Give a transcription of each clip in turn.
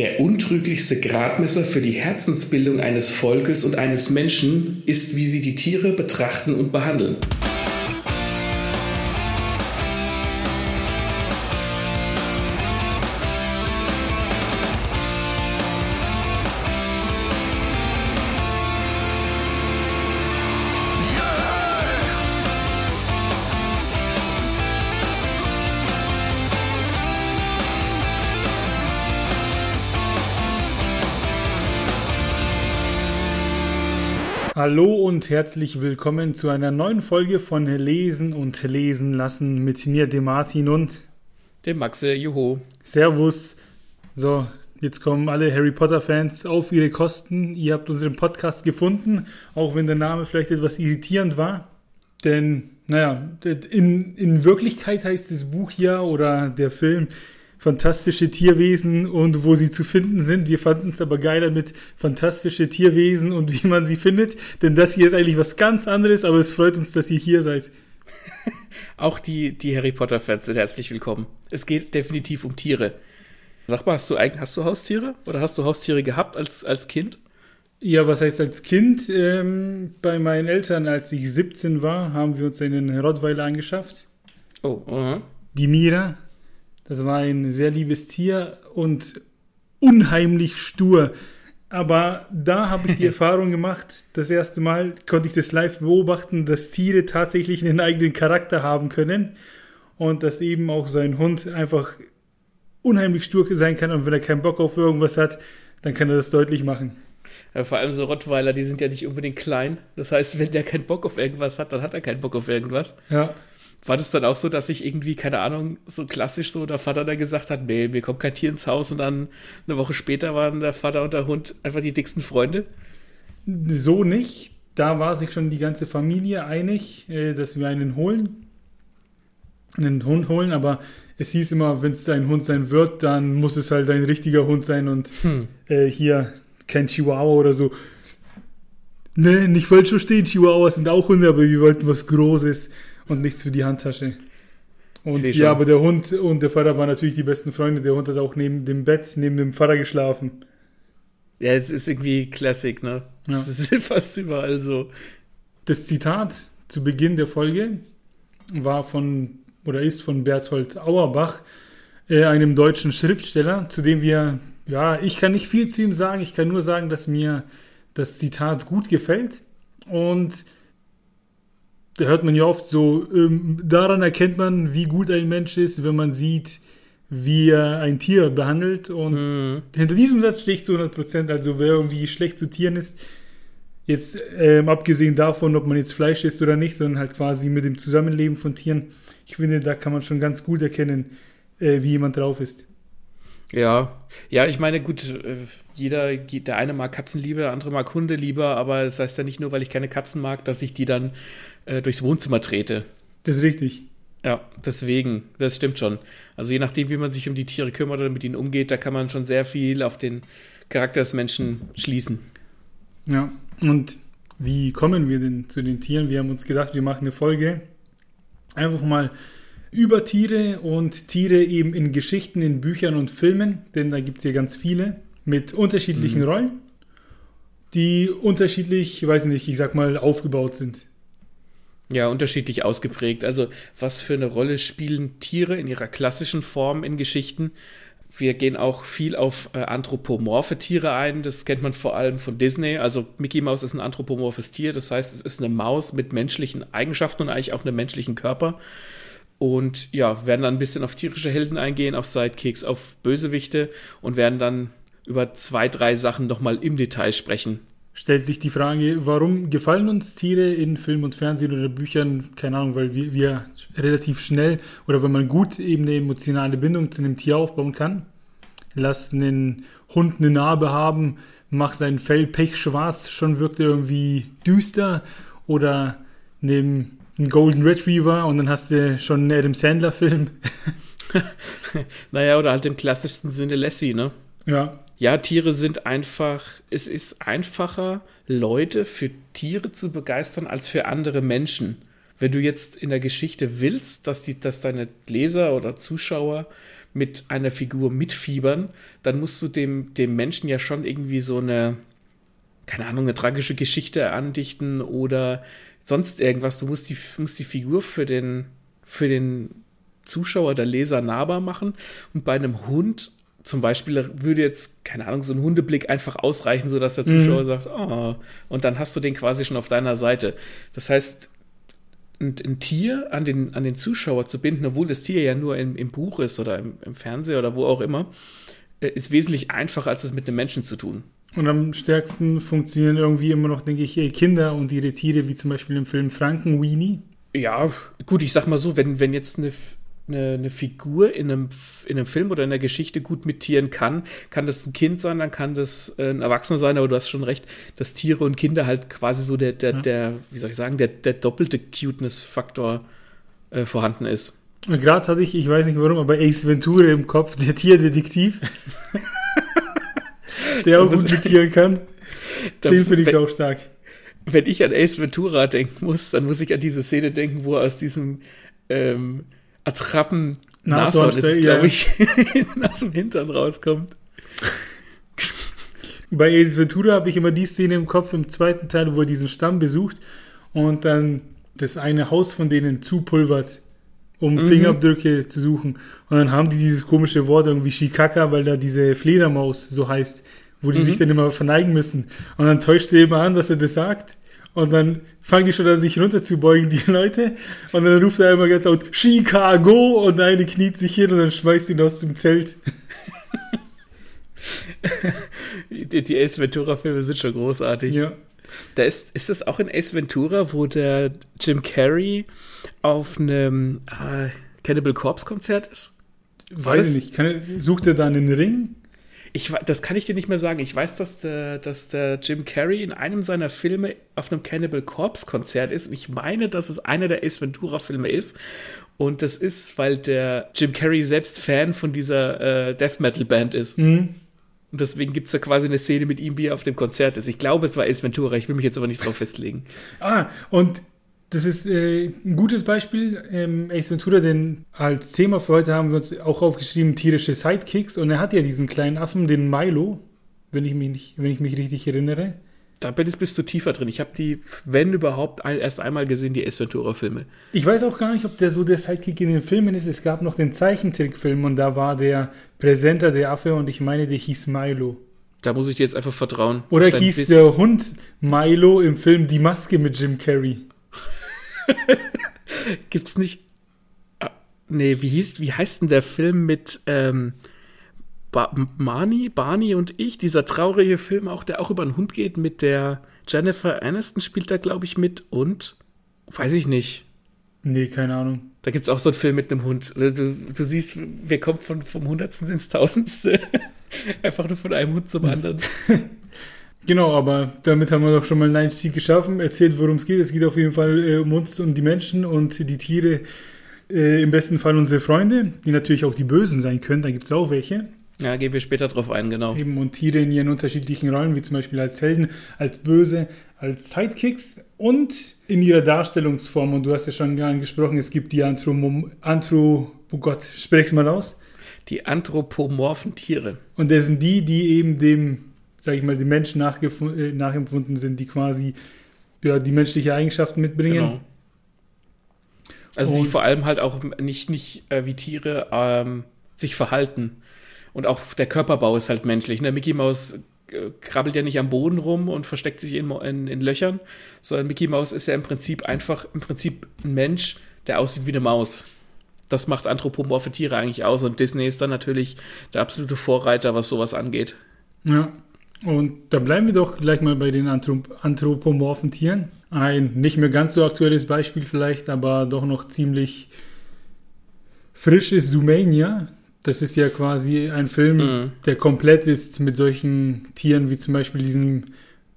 Der untrüglichste Gradmesser für die Herzensbildung eines Volkes und eines Menschen ist, wie sie die Tiere betrachten und behandeln. Hallo und herzlich willkommen zu einer neuen Folge von Lesen und Lesen lassen mit mir, dem Martin und dem Maxe, juhu. Servus. So, jetzt kommen alle Harry Potter-Fans auf ihre Kosten. Ihr habt unseren Podcast gefunden, auch wenn der Name vielleicht etwas irritierend war. Denn, naja, in, in Wirklichkeit heißt das Buch ja oder der Film fantastische Tierwesen und wo sie zu finden sind. Wir fanden es aber geiler mit fantastische Tierwesen und wie man sie findet, denn das hier ist eigentlich was ganz anderes, aber es freut uns, dass ihr hier seid. Auch die, die Harry Potter-Fans sind herzlich willkommen. Es geht definitiv um Tiere. Sag mal, hast du, hast du Haustiere? Oder hast du Haustiere gehabt als, als Kind? Ja, was heißt als Kind? Ähm, bei meinen Eltern, als ich 17 war, haben wir uns einen Rottweiler angeschafft. Oh, uh -huh. Die Mira, das war ein sehr liebes Tier und unheimlich stur. Aber da habe ich die Erfahrung gemacht, das erste Mal konnte ich das live beobachten, dass Tiere tatsächlich einen eigenen Charakter haben können und dass eben auch so ein Hund einfach unheimlich stur sein kann und wenn er keinen Bock auf irgendwas hat, dann kann er das deutlich machen. Ja, vor allem so Rottweiler, die sind ja nicht unbedingt klein. Das heißt, wenn der keinen Bock auf irgendwas hat, dann hat er keinen Bock auf irgendwas. Ja war das dann auch so, dass ich irgendwie, keine Ahnung, so klassisch so der Vater da gesagt hat, nee, mir kommt kein Tier ins Haus und dann eine Woche später waren der Vater und der Hund einfach die dicksten Freunde? So nicht. Da war sich schon die ganze Familie einig, äh, dass wir einen holen, einen Hund holen, aber es hieß immer, wenn es ein Hund sein wird, dann muss es halt ein richtiger Hund sein und hm. äh, hier kein Chihuahua oder so. Ne, nicht falsch verstehen, Chihuahuas sind auch Hunde, aber wir wollten was Großes und nichts für die Handtasche. Und ja, aber der Hund und der Vater waren natürlich die besten Freunde. Der Hund hat auch neben dem Bett, neben dem Vater geschlafen. Ja, es ist irgendwie Classic, ne? Ja. Das ist fast überall so. Das Zitat zu Beginn der Folge war von oder ist von Berthold Auerbach, äh, einem deutschen Schriftsteller, zu dem wir, ja, ich kann nicht viel zu ihm sagen, ich kann nur sagen, dass mir das Zitat gut gefällt. Und da hört man ja oft so, ähm, daran erkennt man, wie gut ein Mensch ist, wenn man sieht, wie er ein Tier behandelt. Und mhm. hinter diesem Satz stehe ich zu 100 Prozent. Also wer irgendwie schlecht zu Tieren ist, jetzt ähm, abgesehen davon, ob man jetzt Fleisch isst oder nicht, sondern halt quasi mit dem Zusammenleben von Tieren, ich finde, da kann man schon ganz gut erkennen, äh, wie jemand drauf ist. Ja, ja, ich meine, gut, äh, jeder, der eine mag Katzen lieber, der andere mag Hunde lieber, aber das heißt ja nicht nur, weil ich keine Katzen mag, dass ich die dann äh, durchs Wohnzimmer trete. Das ist richtig. Ja, deswegen, das stimmt schon. Also je nachdem, wie man sich um die Tiere kümmert oder mit ihnen umgeht, da kann man schon sehr viel auf den Charakter des Menschen schließen. Ja, und wie kommen wir denn zu den Tieren? Wir haben uns gedacht, wir machen eine Folge einfach mal über Tiere und Tiere eben in Geschichten, in Büchern und Filmen, denn da gibt es ja ganz viele mit unterschiedlichen mhm. Rollen, die unterschiedlich, ich weiß nicht, ich sag mal, aufgebaut sind. Ja, unterschiedlich ausgeprägt. Also, was für eine Rolle spielen Tiere in ihrer klassischen Form in Geschichten? Wir gehen auch viel auf äh, anthropomorphe Tiere ein. Das kennt man vor allem von Disney. Also Mickey Mouse ist ein anthropomorphes Tier. Das heißt, es ist eine Maus mit menschlichen Eigenschaften und eigentlich auch einem menschlichen Körper. Und ja, werden dann ein bisschen auf tierische Helden eingehen, auf Sidekicks, auf Bösewichte und werden dann über zwei, drei Sachen nochmal im Detail sprechen stellt sich die Frage, warum gefallen uns Tiere in Film und Fernsehen oder Büchern? Keine Ahnung, weil wir, wir relativ schnell oder wenn man gut eben eine emotionale Bindung zu einem Tier aufbauen kann. Lass einen Hund eine Narbe haben, mach sein Fell pechschwarz, schon wirkt er irgendwie düster. Oder nimm einen Golden Retriever und dann hast du schon einen Adam Sandler-Film. naja, oder halt im klassischsten Sinne Lassie, ne? Ja ja, Tiere sind einfach, es ist einfacher, Leute für Tiere zu begeistern als für andere Menschen. Wenn du jetzt in der Geschichte willst, dass, die, dass deine Leser oder Zuschauer mit einer Figur mitfiebern, dann musst du dem, dem Menschen ja schon irgendwie so eine, keine Ahnung, eine tragische Geschichte andichten oder sonst irgendwas. Du musst die, musst die Figur für den, für den Zuschauer, der Leser nahbar machen. Und bei einem Hund zum Beispiel würde jetzt, keine Ahnung, so ein Hundeblick einfach ausreichen, sodass der Zuschauer mhm. sagt, oh, und dann hast du den quasi schon auf deiner Seite. Das heißt, ein, ein, Tier an den, an den Zuschauer zu binden, obwohl das Tier ja nur im, im Buch ist oder im, im Fernseher oder wo auch immer, äh, ist wesentlich einfacher, als es mit einem Menschen zu tun. Und am stärksten funktionieren irgendwie immer noch, denke ich, Kinder und ihre Tiere, wie zum Beispiel im Film Frankenweenie. Ja, gut, ich sag mal so, wenn, wenn jetzt eine, eine, eine, Figur in einem, in einem Film oder in einer Geschichte gut mit Tieren kann, kann das ein Kind sein, dann kann das äh, ein Erwachsener sein, aber du hast schon recht, dass Tiere und Kinder halt quasi so der, der, ja. der wie soll ich sagen, der, der doppelte Cuteness-Faktor äh, vorhanden ist. Gerade hatte ich, ich weiß nicht warum, aber Ace Ventura im Kopf, der Tierdetektiv. der auch gut zitieren kann. Den finde ich auch stark. Wenn ich an Ace Ventura denken muss, dann muss ich an diese Szene denken, wo er aus diesem ähm, Attrappen Nashorn, das ist, glaube ich, aus dem Hintern rauskommt. Bei Ace Ventura habe ich immer die Szene im Kopf im zweiten Teil, wo er diesen Stamm besucht und dann das eine Haus von denen zupulvert, um mhm. Fingerabdrücke zu suchen. Und dann haben die dieses komische Wort irgendwie Shikaka, weil da diese Fledermaus so heißt, wo die mhm. sich dann immer verneigen müssen. Und dann täuscht sie immer an, dass er das sagt. Und dann fangen die schon an, sich runterzubeugen, die Leute. Und dann ruft er immer ganz laut Chicago und eine kniet sich hin und dann schmeißt ihn aus dem Zelt. die, die Ace Ventura-Filme sind schon großartig. Ja. Da ist, ist das auch in Ace Ventura, wo der Jim Carrey auf einem äh, Cannibal Corpse Konzert ist? Weiß ich nicht. Kann, sucht er da einen Ring? Ich, das kann ich dir nicht mehr sagen. Ich weiß, dass der, dass der Jim Carrey in einem seiner Filme auf einem Cannibal Corpse Konzert ist. Und ich meine, dass es einer der Ace Ventura Filme ist. Und das ist, weil der Jim Carrey selbst Fan von dieser äh, Death Metal Band ist. Mhm. Und deswegen gibt es da quasi eine Szene mit ihm, wie er auf dem Konzert ist. Ich glaube, es war Ace Ventura. Ich will mich jetzt aber nicht drauf festlegen. Ah, und das ist äh, ein gutes Beispiel. Ähm, Ace Ventura, denn als Thema für heute haben wir uns auch aufgeschrieben, tierische Sidekicks. Und er hat ja diesen kleinen Affen, den Milo, wenn ich mich, nicht, wenn ich mich richtig erinnere. Da bist du tiefer drin. Ich habe die, wenn überhaupt, erst einmal gesehen, die Ace Ventura-Filme. Ich weiß auch gar nicht, ob der so der Sidekick in den Filmen ist. Es gab noch den Zeichentrickfilm und da war der Präsenter der Affe und ich meine, der hieß Milo. Da muss ich dir jetzt einfach vertrauen. Oder hieß Biss. der Hund Milo im Film Die Maske mit Jim Carrey. Gibt's nicht. Ah, nee, wie hieß, wie heißt denn der Film mit ähm, ba Marnie, Barney und ich? Dieser traurige Film, auch der auch über einen Hund geht, mit der Jennifer Aniston spielt da, glaube ich, mit und weiß ich nicht. Nee, keine Ahnung. Da gibt es auch so einen Film mit einem Hund. Du, du siehst, wir kommen von, vom Hundertsten ins Tausendste. Einfach nur von einem Hund zum anderen. Genau, aber damit haben wir doch schon mal einen Einstieg geschaffen, erzählt, worum es geht. Es geht auf jeden Fall äh, um uns und die Menschen und die Tiere, äh, im besten Fall unsere Freunde, die natürlich auch die Bösen sein können, da gibt es auch welche. Ja, gehen wir später drauf ein, genau. Eben, und Tiere in ihren unterschiedlichen Rollen, wie zum Beispiel als Helden, als Böse, als Sidekicks und in ihrer Darstellungsform. Und du hast ja schon angesprochen, es gibt die Anthro... Anthro oh Gott, sprech's mal aus. Die anthropomorphen Tiere. Und das sind die, die eben dem sage ich mal, die Menschen äh, nachempfunden sind, die quasi ja, die menschliche Eigenschaften mitbringen. Genau. Also und, die vor allem halt auch nicht, nicht äh, wie Tiere ähm, sich verhalten. Und auch der Körperbau ist halt menschlich. Ne? Mickey Mouse äh, krabbelt ja nicht am Boden rum und versteckt sich in, in, in, Löchern, sondern Mickey Mouse ist ja im Prinzip einfach im Prinzip ein Mensch, der aussieht wie eine Maus. Das macht anthropomorphe Tiere eigentlich aus und Disney ist dann natürlich der absolute Vorreiter, was sowas angeht. Ja, und da bleiben wir doch gleich mal bei den Anthrop anthropomorphen Tieren. Ein nicht mehr ganz so aktuelles Beispiel vielleicht, aber doch noch ziemlich frisch ist Zoomania. Das ist ja quasi ein Film, mhm. der komplett ist mit solchen Tieren wie zum Beispiel diesem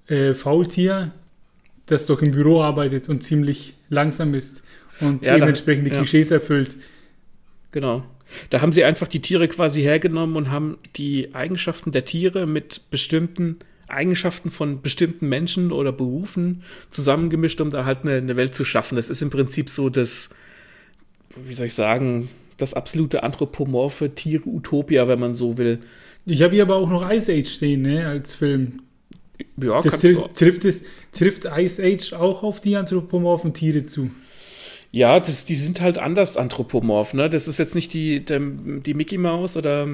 äh, Faultier, das doch im Büro arbeitet und ziemlich langsam ist und ja, dementsprechend die ja. Klischees erfüllt. Genau. Da haben sie einfach die Tiere quasi hergenommen und haben die Eigenschaften der Tiere mit bestimmten Eigenschaften von bestimmten Menschen oder Berufen zusammengemischt, um da halt eine, eine Welt zu schaffen. Das ist im Prinzip so das, wie soll ich sagen, das absolute anthropomorphe Tier-Utopia, wenn man so will. Ich habe hier aber auch noch Ice Age stehen, ne, als Film. Ja, Das trifft, trifft, es, trifft Ice Age auch auf die anthropomorphen Tiere zu. Ja das, die sind halt anders anthropomorph, ne? Das ist jetzt nicht die, der, die Mickey Maus oder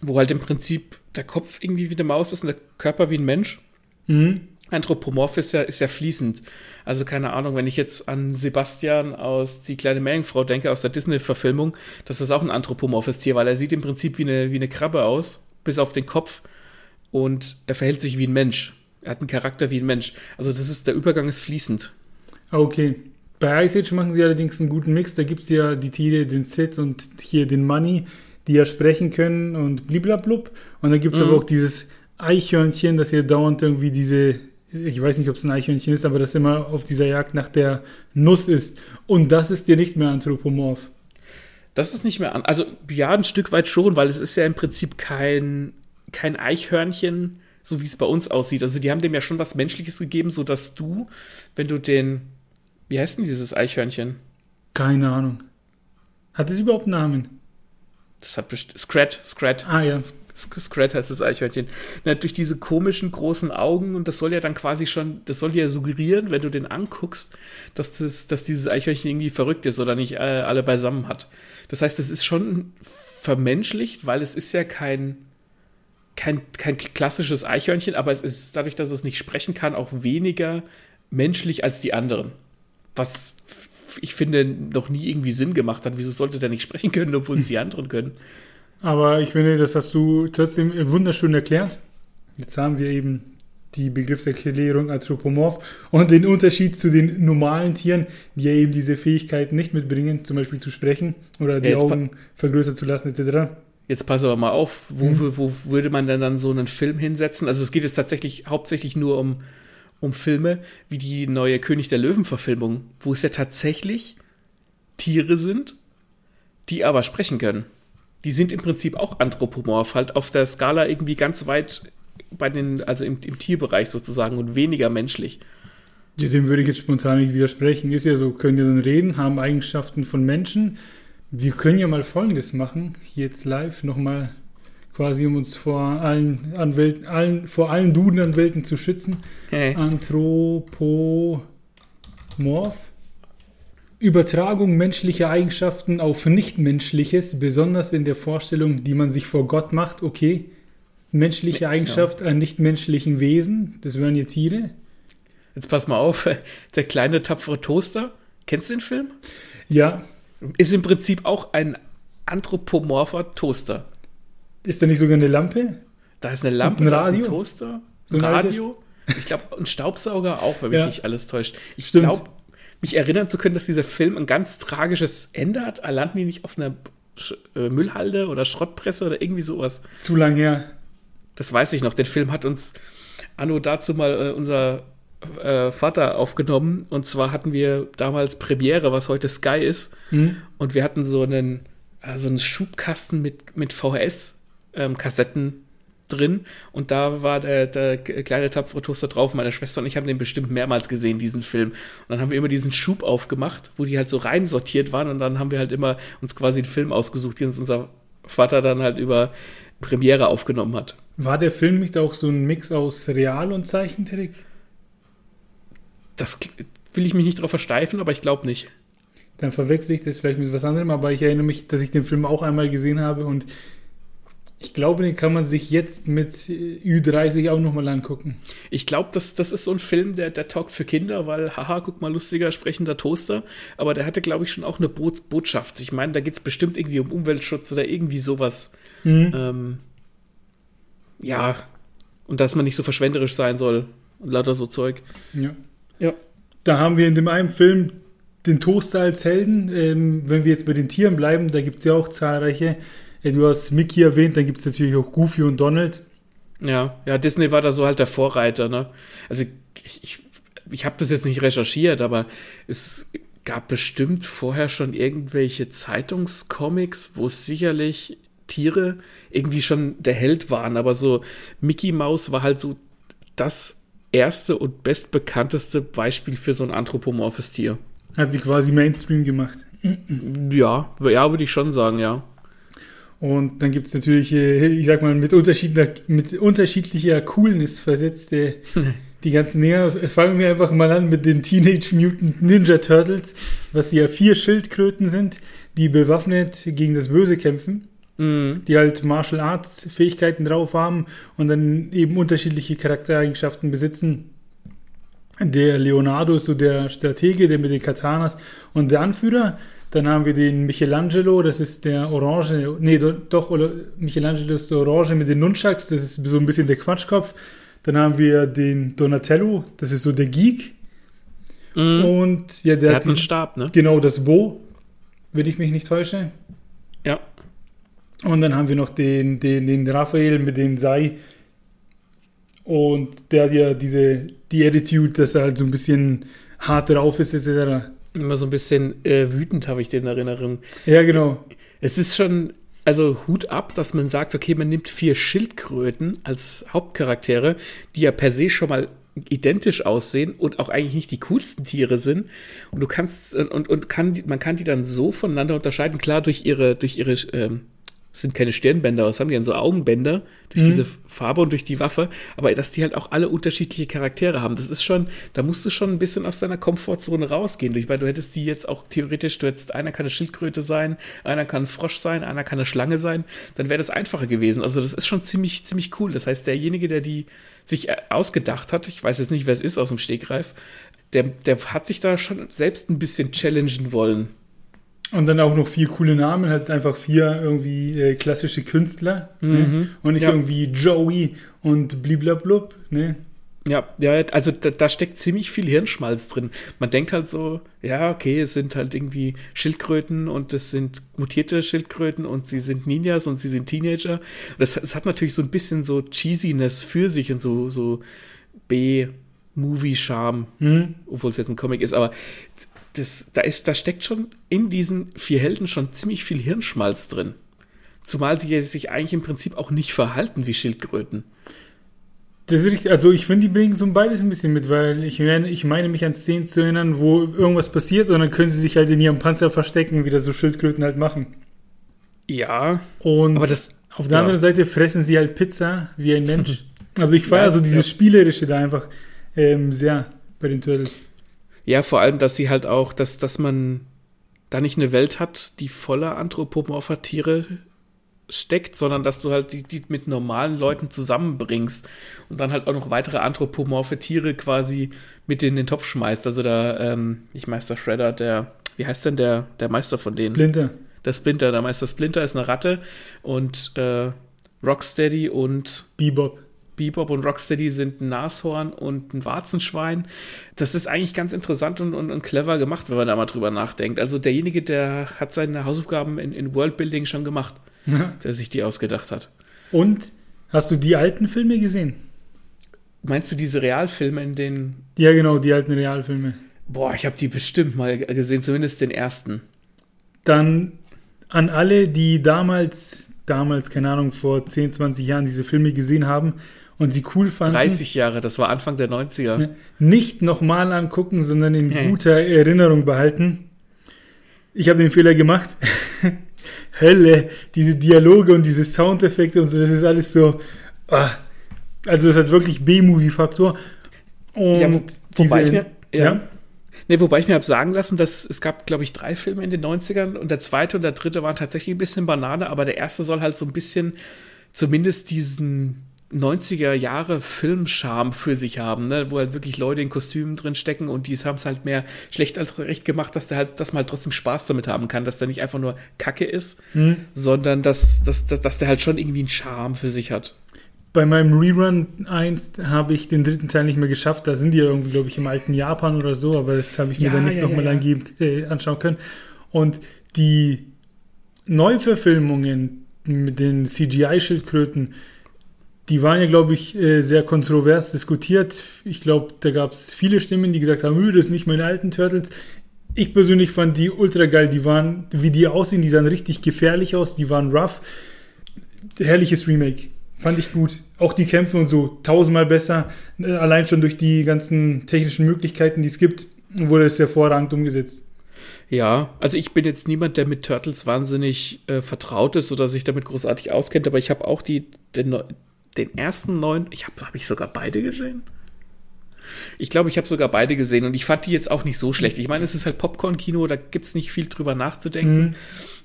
wo halt im Prinzip der Kopf irgendwie wie eine Maus ist und der Körper wie ein Mensch. Mhm. Anthropomorph ist ja, ist ja fließend. Also keine Ahnung, wenn ich jetzt an Sebastian aus Die kleine Meerjungfrau denke, aus der Disney-Verfilmung, das ist auch ein anthropomorphes Tier, weil er sieht im Prinzip wie eine, wie eine Krabbe aus, bis auf den Kopf und er verhält sich wie ein Mensch. Er hat einen Charakter wie ein Mensch. Also das ist, der Übergang ist fließend. Okay. Bei Ice Age machen sie allerdings einen guten Mix. Da gibt es ja die Tiere, den Sid und hier den Money, die ja sprechen können und bliblablub. Und dann gibt es Mhm. aber auch dieses Eichhörnchen, das ja dauernd irgendwie diese, ich weiß nicht, ob es ein Eichhörnchen ist, aber das immer auf dieser Jagd nach der Nuss ist. Und das ist ja nicht mehr anthropomorph. Das ist nicht mehr an. Also ja, ein Stück weit schon, weil es ist ja im Prinzip kein, kein Eichhörnchen, so wie es bei uns aussieht. Also die haben dem ja schon was Menschliches gegeben, sodass du, wenn du den, wie heißt denn dieses Eichhörnchen? Keine Ahnung. Hat es überhaupt einen Namen? Das hat bestimmt, Scrat, Scrat. Ah ja. Scrat heißt das Eichhörnchen. Na, durch diese komischen großen Augen und das soll ja dann quasi schon, das soll ja suggerieren, wenn du den anguckst, dass, das, dass dieses Eichhörnchen irgendwie verrückt ist oder nicht äh, alle beisammen hat. Das heißt, es ist schon vermenschlicht, weil es ist ja kein, kein, kein klassisches Eichhörnchen, aber es ist dadurch, dass es nicht sprechen kann, auch weniger menschlich als die anderen. Was ich finde noch nie irgendwie Sinn gemacht hat. Wieso sollte der nicht sprechen können, obwohl es die anderen können? Aber ich finde, das hast du trotzdem wunderschön erklärt. Jetzt haben wir eben die Begriffserklärung anthropomorph und den Unterschied zu den normalen Tieren, die ja eben diese Fähigkeiten nicht mitbringen, zum Beispiel zu sprechen oder die Ja, Augen vergrößert zu lassen, etc. Jetzt pass aber mal auf, wo, Mhm. wo würde man denn dann so einen Film hinsetzen? Also es geht jetzt tatsächlich hauptsächlich nur um, um Filme wie die neue König der Löwen-Verfilmung, wo es ja tatsächlich Tiere sind, die aber sprechen können. Die sind im Prinzip auch anthropomorph, halt auf der Skala irgendwie ganz weit bei den, also im, im Tierbereich sozusagen und weniger menschlich. Ja, dem würde ich jetzt spontan nicht widersprechen. Ist ja so, können ja dann reden, haben Eigenschaften von Menschen. Wir können ja mal Folgendes machen, jetzt live nochmal quasi, um uns vor allen Anwälten, allen, vor allen Dudenanwälten zu schützen. Hey. Anthropomorph. Übertragung menschlicher Eigenschaften auf Nichtmenschliches, besonders in der Vorstellung, die man sich vor Gott macht. Okay, menschliche Eigenschaft an nichtmenschlichen Wesen, das wären ja Tiere. Jetzt pass mal auf, der kleine tapfere Toaster, kennst du den Film? Ja, Ist im Prinzip auch ein anthropomorpher Toaster. Ist da nicht sogar eine Lampe? Da ist eine Lampe, ein da ist ein Radio? Toaster, So ein Radio. Ich glaube, ein Staubsauger auch, wenn mich Ja. nicht alles täuscht. Ich glaube, mich erinnern zu können, dass dieser Film ein ganz tragisches Ende hat. Landen die nicht auf einer äh, Müllhalde oder Schrottpresse oder irgendwie sowas? Zu lang her. Das weiß ich noch. Den Film hat uns Anno dazu mal äh, unser äh, Vater aufgenommen. Und zwar hatten wir damals Premiere, was heute Sky ist. Hm? Und wir hatten so einen, äh, so einen Schubkasten mit, mit VHS-Kassetten drin. Und da war der, der kleine tapfere Toaster drauf. Meine Schwester und ich haben den bestimmt mehrmals gesehen, diesen Film. Und dann haben wir immer diesen Schub aufgemacht, wo die halt so rein sortiert waren. Und dann haben wir halt immer uns quasi einen Film ausgesucht, den uns unser Vater dann halt über Premiere aufgenommen hat. War der Film nicht auch so ein Mix aus Real- und Zeichentrick? Das will ich mich nicht drauf versteifen, aber ich glaube nicht. Dann verwechsel ich das vielleicht mit was anderem, aber ich erinnere mich, dass ich den Film auch einmal gesehen habe und ich glaube, den kann man sich jetzt mit Ü30 auch nochmal angucken. Ich glaube, das, das ist so ein Film, der, der taugt für Kinder, weil, haha, guck mal, lustiger sprechender Toaster. Aber der hatte, glaube ich, schon auch eine Bo Botschaft. Ich meine, da geht es bestimmt irgendwie um Umweltschutz oder irgendwie sowas. Mhm. Ähm, ja, und dass man nicht so verschwenderisch sein soll und lauter so Zeug. Ja. Ja. Da haben wir in dem einen Film den Toaster als Helden. Ähm, wenn wir jetzt bei den Tieren bleiben, da gibt es ja auch zahlreiche. Äh, du hast Mickey erwähnt, dann gibt es natürlich auch Goofy und Donald. Ja, ja, Disney war da so halt der Vorreiter, ne? Also ich, ich, ich habe das jetzt nicht recherchiert, aber es gab bestimmt vorher schon irgendwelche Zeitungscomics, wo sicherlich Tiere irgendwie schon der Held waren, aber so Mickey Mouse war halt so das erste und bestbekannteste Beispiel für so ein anthropomorphes Tier. Hat sie quasi Mainstream gemacht. Ja, ja, würde ich schon sagen, ja. Und dann gibt es natürlich, äh, ich sag mal, mit unterschiedlicher, mit unterschiedlicher Coolness versetzte die ganzen Dinger. Fangen wir einfach mal an mit den Teenage Mutant Ninja Turtles, was ja vier Schildkröten sind, die bewaffnet gegen das Böse kämpfen. Mhm. Die halt Martial Arts Fähigkeiten drauf haben und dann eben unterschiedliche Charaktereigenschaften besitzen. Der Leonardo ist so der Stratege, der mit den Katanas und der Anführer. Dann haben wir den Michelangelo, das ist der Orange, nee, do- doch, Michelangelo ist der Orange mit den Nunchucks, das ist so ein bisschen der Quatschkopf. Dann haben wir den Donatello, das ist so der Geek. Mhm. Und ja, der, Der hat hat einen diesen- Stab, ne? genau das Bo, wenn ich mich nicht täusche. Ja. Und dann haben wir noch den, den, den Raphael mit den Sei. Und der hat ja diese, die Attitude, dass er halt so ein bisschen hart drauf ist, etc. Immer so ein bisschen äh, wütend habe ich den in Erinnerung. Ja, genau. Es ist schon, also Hut ab, dass man sagt, okay, man nimmt vier Schildkröten als Hauptcharaktere, die ja per se schon mal identisch aussehen und auch eigentlich nicht die coolsten Tiere sind. Und du kannst, und, und kann, man kann die dann so voneinander unterscheiden, klar durch ihre, durch ihre, ähm, sind keine Stirnbänder, was haben die denn so Augenbänder durch Mhm. diese Farbe und durch die Waffe, aber dass die halt auch alle unterschiedliche Charaktere haben, das ist schon, da musst du schon ein bisschen aus deiner Komfortzone rausgehen. Ich meine, du hättest die jetzt auch theoretisch, du hättest, einer kann eine Schildkröte sein, einer kann ein Frosch sein, einer kann eine Schlange sein, dann wäre das einfacher gewesen. Also das ist schon ziemlich, ziemlich cool. Das heißt, derjenige, der die sich äh, ausgedacht hat, ich weiß jetzt nicht, wer es ist aus dem Stegreif, der, der hat sich da schon selbst ein bisschen challengen wollen. Und dann auch noch vier coole Namen, halt einfach vier irgendwie äh, klassische Künstler. Ne? Mhm. Und nicht Ja. irgendwie Joey und bliblablub. Ne? Ja, ja, also da, da steckt ziemlich viel Hirnschmalz drin. Man denkt halt so, ja, okay, es sind halt irgendwie Schildkröten und es sind mutierte Schildkröten und sie sind Ninjas und sie sind Teenager. Das, das hat natürlich so ein bisschen so Cheesiness für sich und so, so B-Movie-Charme, Hm? obwohl es jetzt ein Comic ist, aber das, da, ist, da steckt schon in diesen vier Helden schon ziemlich viel Hirnschmalz drin. Zumal sie sich eigentlich im Prinzip auch nicht verhalten wie Schildkröten. Das ist richtig, also ich finde, die bringen so beides ein bisschen mit, weil ich meine, ich meine mich an Szenen zu erinnern, wo irgendwas passiert und dann können sie sich halt in ihrem Panzer verstecken, wie das so Schildkröten halt machen. Ja, Und aber das, auf der ja. anderen Seite fressen sie halt Pizza wie ein Mensch. Also ich feiere Ja, so dieses ja. Spielerische da einfach ähm, sehr bei den Turtles. Ja, vor allem, dass sie halt auch, dass, dass man da nicht eine Welt hat, die voller anthropomorpher Tiere steckt, sondern dass du halt die, die mit normalen Leuten zusammenbringst und dann halt auch noch weitere anthropomorphe Tiere quasi mit in den Topf schmeißt. Also der, ähm, nicht Meister Shredder, der, wie heißt denn der, der Meister von denen? Splinter. Der Splinter, der Meister Splinter ist eine Ratte und äh, Rocksteady und Bebop. Bebop und Rocksteady sind ein Nashorn und ein Warzenschwein. Das ist eigentlich ganz interessant und, und, und clever gemacht, wenn man da mal drüber nachdenkt. Also derjenige, der hat seine Hausaufgaben in, in Worldbuilding schon gemacht, der sich die ausgedacht hat. Und hast du die alten Filme gesehen? Meinst du diese Realfilme, in denen. Ja, genau, die alten Realfilme. Boah, ich habe die bestimmt mal gesehen, zumindest den ersten. Dann an alle, die damals, damals, keine Ahnung, vor 10, 20 Jahren diese Filme gesehen haben und sie cool fanden. 30 Jahre, das war Anfang der 90er. Ja. Nicht nochmal angucken, sondern in Hä. guter Erinnerung behalten. Ich habe den Fehler gemacht. Hölle, diese Dialoge und diese Soundeffekte und so, das ist alles so. Ah, also, das hat wirklich B-Movie-Faktor. Und Ja, wo- wobei diese, ich mir- ja. ja. Nee, wobei ich mir habe sagen lassen, dass es gab, glaube ich, drei Filme in den 90ern und der zweite und der dritte waren tatsächlich ein bisschen Banane, aber der erste soll halt so ein bisschen zumindest diesen 90er Jahre Filmscham für sich haben, ne? wo halt wirklich Leute in Kostümen drin stecken und die haben es halt mehr schlecht als recht gemacht, dass der halt, dass man halt trotzdem Spaß damit haben kann, dass der nicht einfach nur Kacke ist, Hm. sondern dass, dass, dass, dass der halt schon irgendwie einen Charme für sich hat. Bei meinem Rerun 1 habe ich den dritten Teil nicht mehr geschafft. Da sind die ja irgendwie, glaube ich, im alten Japan oder so, aber das habe ich mir Ja, dann nicht ja, nochmal ja, ja. äh, anschauen können. Und die Neuverfilmungen mit den CGI-Schildkröten, die waren ja, glaube ich, äh, sehr kontrovers diskutiert. Ich glaube, da gab es viele Stimmen, die gesagt haben, "Öh, das sind nicht meine alten Turtles. Ich persönlich fand die ultra geil. Die waren, wie die aussehen, die sahen richtig gefährlich aus, die waren rough. Herrliches Remake. Fand ich gut. Auch die Kämpfe und so tausendmal besser. Allein schon durch die ganzen technischen Möglichkeiten, die es gibt, wurde es hervorragend umgesetzt. Ja, also ich bin jetzt niemand, der mit Turtles wahnsinnig äh, vertraut ist oder sich damit großartig auskennt, aber ich habe auch die, den, den ersten neuen, ich habe hab ich sogar beide gesehen. Ich glaube, ich habe sogar beide gesehen und ich fand die jetzt auch nicht so schlecht. Ich meine, es ist halt Popcorn-Kino, da gibt es nicht viel drüber nachzudenken. Mhm.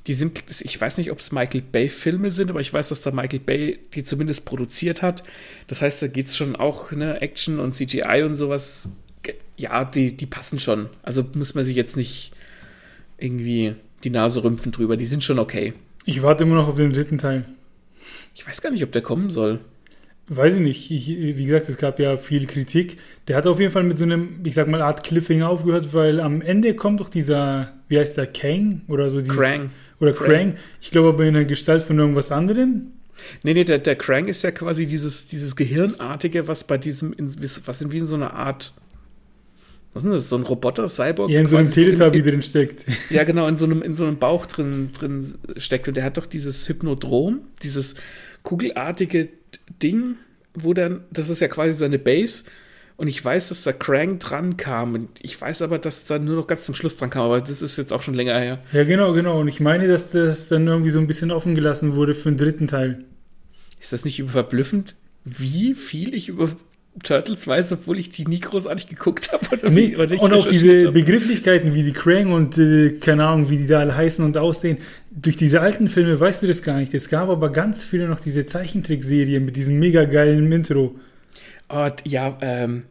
Die sind, ich weiß nicht, ob es Michael Bay-Filme sind, aber ich weiß, dass da Michael Bay die zumindest produziert hat. Das heißt, da geht es schon auch, ne, Action und CGI und sowas. Ja, die, die passen schon. Also muss man sich jetzt nicht irgendwie die Nase rümpfen drüber. Die sind schon okay. Ich warte immer noch auf den dritten Teil. Ich weiß gar nicht, ob der kommen soll. Weiß ich nicht. Ich, wie gesagt, es gab ja viel Kritik. Der hat auf jeden Fall mit so einem, ich sag mal, Art Cliffhanger aufgehört, weil am Ende kommt doch dieser, wie heißt der, Kang oder so dieses, Krang. Oder Krang. Krang. Ich glaube aber in der Gestalt von irgendwas anderem. Nee, nee, der, der Krang ist ja quasi dieses, dieses Gehirnartige, was bei diesem, was in wie in so einer Art, was ist denn das, so ein Roboter, Cyborg? Ja, in so einem Teletubby so drin steckt. Ja, genau, in so einem, in so einem Bauch drin, drin steckt. Und der hat doch dieses Hypnodrom, dieses kugelartige Ding, wo dann, das ist ja quasi seine Base. Und ich weiß, dass da Krang dran kam. Und ich weiß aber, dass da nur noch ganz zum Schluss dran kam. Aber das ist jetzt auch schon länger her. Ja, genau, genau. Und ich meine, dass das dann irgendwie so ein bisschen offen gelassen wurde für den dritten Teil. Ist das nicht verblüffend, wie viel ich über Turtles weiß, obwohl ich die nie großartig geguckt habe. Nee, und auch diese. Begrifflichkeiten wie die Krang und äh, keine Ahnung, wie die da alle heißen und aussehen. Durch diese alten Filme weißt du das gar nicht. Es gab aber ganz viele noch diese Zeichentrickserie mit diesem mega geilen Intro. Oh, ja, ähm,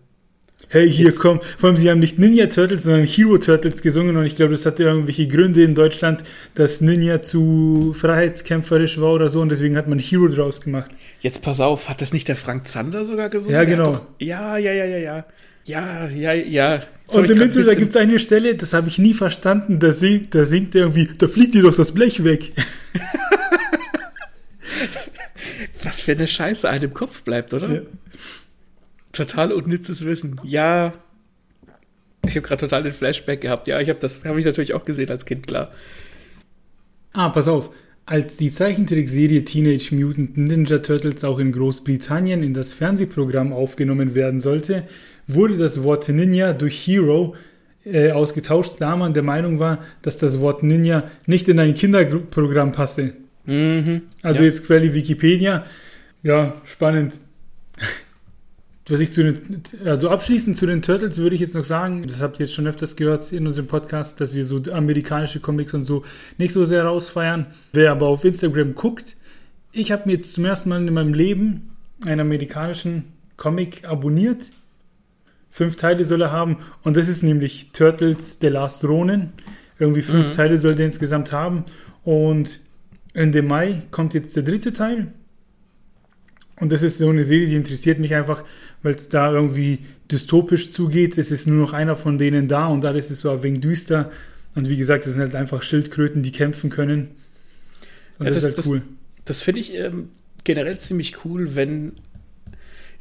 hey, hier Jetzt. komm. Vor allem, sie haben nicht Ninja Turtles, sondern Hero Turtles gesungen und ich glaube, das hatte irgendwelche Gründe in Deutschland, dass Ninja zu freiheitskämpferisch war oder so und deswegen hat man Hero draus gemacht. Jetzt pass auf, hat das nicht der Frank Zander sogar gesungen? Ja, genau. Doch, ja, ja, ja, ja, ja. Ja, ja, ja. Und im Intro, da gibt es eine Stelle, das habe ich nie verstanden, da singt, da singt irgendwie, da fliegt dir doch das Blech weg. Was für eine Scheiße einem im Kopf bleibt, oder? Ja total unnützes Wissen. Ja, ich habe gerade total den Flashback gehabt. Ja, ich habe das habe ich natürlich auch gesehen als Kind, klar. Ah, pass auf. Als die Zeichentrickserie Teenage Mutant Ninja Turtles auch in Großbritannien in das Fernsehprogramm aufgenommen werden sollte, wurde das Wort Ninja durch Hero äh, ausgetauscht, da man der Meinung war, dass das Wort Ninja nicht in ein Kinderprogramm passe. Mhm, also ja. jetzt Quelle Wikipedia. Ja, spannend was ich zu den, also abschließend zu den Turtles würde ich jetzt noch sagen, das habt ihr jetzt schon öfters gehört in unserem Podcast, dass wir so amerikanische Comics und so nicht so sehr rausfeiern. Wer aber auf Instagram guckt, ich habe mir jetzt zum ersten Mal in meinem Leben einen amerikanischen Comic abonniert. Fünf Teile soll er haben und das ist nämlich Turtles The Last Ronin. Irgendwie fünf mhm. Teile soll der insgesamt haben und Ende Mai kommt jetzt der dritte Teil. Und das ist so eine Serie, die interessiert mich einfach, weil es da irgendwie dystopisch zugeht. Es ist nur noch einer von denen da und alles ist so ein wenig düster. Und wie gesagt, es sind halt einfach Schildkröten, die kämpfen können. Und ja, das, das, ist halt cool. Das, das finde ich ähm, generell ziemlich cool, wenn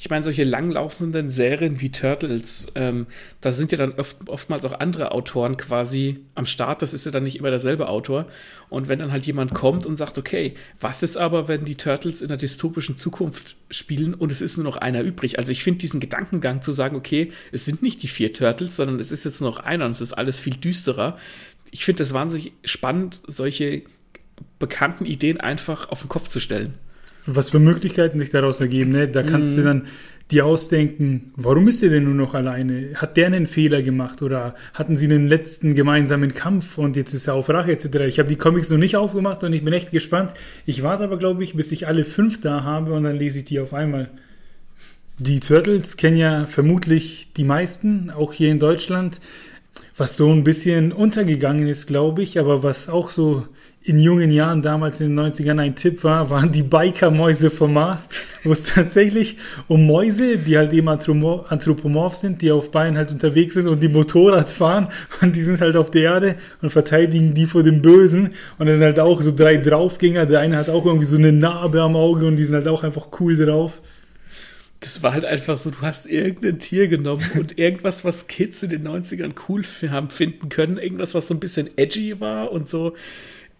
ich meine, solche langlaufenden Serien wie Turtles, ähm, da sind ja dann oft, oftmals auch andere Autoren quasi am Start. Das ist ja dann nicht immer derselbe Autor. Und wenn dann halt jemand kommt und sagt, okay, was ist aber, wenn die Turtles in der dystopischen Zukunft spielen und es ist nur noch einer übrig? Also ich finde diesen Gedankengang zu sagen, okay, es sind nicht die vier Turtles, sondern es ist jetzt nur noch einer und es ist alles viel düsterer. Ich finde das wahnsinnig spannend, solche bekannten Ideen einfach auf den Kopf zu stellen was für Möglichkeiten sich daraus ergeben. Ne? Da kannst mhm. du dann dir ausdenken, warum ist er denn nur noch alleine? Hat der einen Fehler gemacht oder hatten sie einen letzten gemeinsamen Kampf und jetzt ist er auf Rache etc. Ich habe die Comics noch nicht aufgemacht und ich bin echt gespannt. Ich warte aber, glaube ich, bis ich alle fünf da habe und dann lese ich die auf einmal. Die Turtles kennen ja vermutlich die meisten, auch hier in Deutschland. Was so ein bisschen untergegangen ist, glaube ich, aber was auch so in jungen Jahren, damals in den 90ern, ein Tipp war, waren die Biker-Mäuse vom Mars, wo es tatsächlich um Mäuse, die halt eben anthropomorph sind, die auf Beinen halt unterwegs sind und die Motorrad fahren. Und die sind halt auf der Erde und verteidigen die vor dem Bösen. Und das sind halt auch so drei Draufgänger, der eine hat auch irgendwie so eine Narbe am Auge und die sind halt auch einfach cool drauf. Das war halt einfach so, du hast irgendein Tier genommen und irgendwas, was Kids in den 90ern cool haben finden können, irgendwas, was so ein bisschen edgy war und so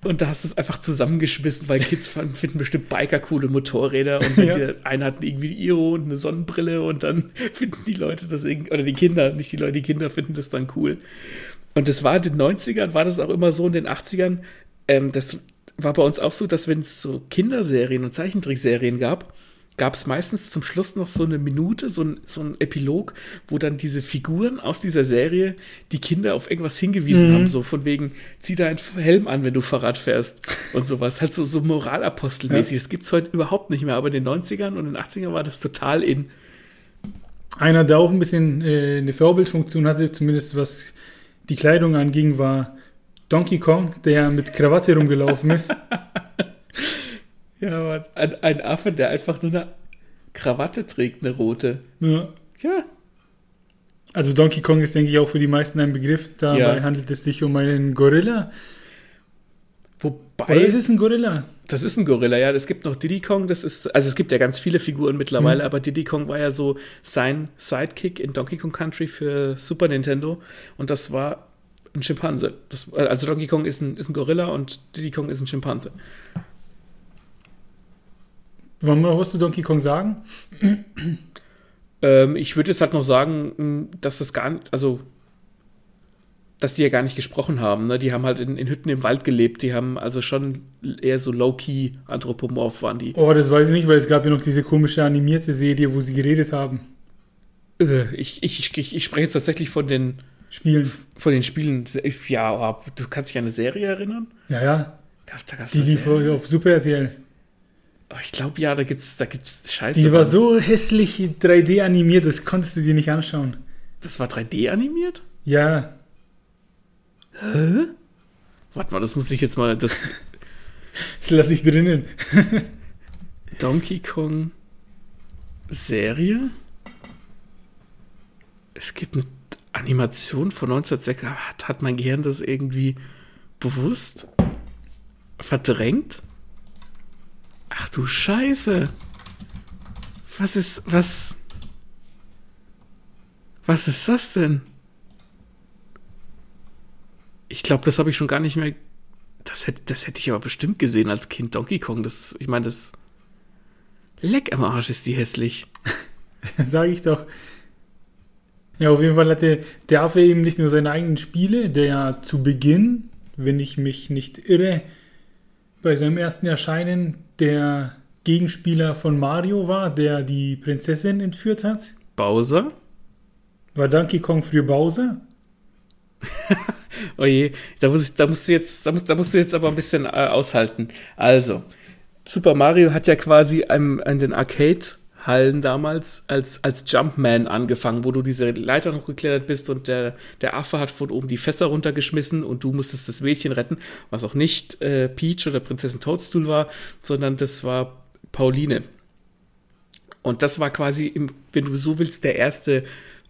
und da hast du es einfach zusammengeschmissen, weil Kids finden bestimmt Biker coole Motorräder und ja. die, einer hat irgendwie Iro und eine Sonnenbrille und dann finden die Leute das irgendwie, oder die Kinder, nicht die Leute, die Kinder finden das dann cool. Und das war in den 90ern, war das auch immer so in den 80ern. Ähm, das war bei uns auch so, dass wenn es so Kinderserien und Zeichentrickserien gab, gab es meistens zum Schluss noch so eine Minute, so ein, so ein Epilog, wo dann diese Figuren aus dieser Serie die Kinder auf irgendwas hingewiesen Mhm. haben, so von wegen, zieh deinen Helm an, wenn du Fahrrad fährst und sowas. Halt so, so Moralapostelmäßig. Das gibt's heute überhaupt nicht mehr, aber in den 90ern und den 80ern war das total in. Einer, der auch ein bisschen äh, eine Vorbildfunktion hatte, zumindest was die Kleidung anging, war Donkey Kong, der mit Krawatte rumgelaufen ist. Ja, Mann. Ein, ein Affe, der einfach nur eine Krawatte trägt, eine rote. Ja. Ja. Also Donkey Kong ist, denke ich, auch für die meisten ein Begriff. Dabei Ja. handelt es sich um einen Gorilla. Wobei. Oder ist es ein Gorilla? Das ist ein Gorilla, ja. Es gibt noch Diddy Kong, das ist, also es gibt ja ganz viele Figuren mittlerweile, Mhm. aber Diddy Kong war ja so sein Sidekick in Donkey Kong Country für Super Nintendo und das war ein Schimpanse. Das, also Donkey Kong ist ein, ist ein Gorilla und Diddy Kong ist ein Schimpanse. Wollen wir noch was zu Donkey Kong sagen? Ähm, ich würde jetzt halt noch sagen, mh, dass das gar nicht, also dass die ja gar nicht gesprochen haben. Ne? Die haben halt in, in Hütten im Wald gelebt. Die haben also schon eher so low-key anthropomorph waren die. Oh, das weiß ich nicht, weil es gab ja noch diese komische animierte Serie, wo sie geredet haben. Äh, Ich, ich, ich, ich spreche jetzt tatsächlich von den Spielen. Von den Spielen, ja, aber du kannst dich an eine Serie erinnern? Ja, ja. Da gab's Die lief auf Super RTL. Oh, ich glaube, ja, da gibt's, da gibt's Scheiße. Die war so hässlich 3D animiert, das konntest du dir nicht anschauen. Das war 3D animiert? Ja, Warte mal, das muss ich jetzt mal, das das lasse ich drinnen. Donkey Kong Serie? Es gibt eine Animation von 1906. Hat, hat mein Gehirn das irgendwie bewusst verdrängt? Ach du Scheiße. Was ist, was, was ist das denn? Ich glaube, das habe ich schon gar nicht mehr. Das hätte, das hätte ich aber bestimmt gesehen als Kind Donkey Kong. Das, ich meine, das. Leck am Arsch ist die hässlich. Sage ich doch. Ja, auf jeden Fall hatte der Affe eben nicht nur seine eigenen Spiele, der ja zu Beginn, wenn ich mich nicht irre, bei seinem ersten Erscheinen der Gegenspieler von Mario war, der die Prinzessin entführt hat. Bowser? War Donkey Kong früher Bowser? Oh je, da, muss ich, da, musst du jetzt, da, musst, da musst du jetzt aber ein bisschen äh, aushalten. Also, Super Mario hat ja quasi an, an den Arcade-Hallen damals als, als Jumpman angefangen, wo du diese Leiter hochgeklettert bist und der, der Affe hat von oben die Fässer runtergeschmissen und du musstest das Mädchen retten, was auch nicht äh, Peach oder Prinzessin Toadstool war, sondern das war Pauline. Und das war quasi, im, wenn du so willst, der erste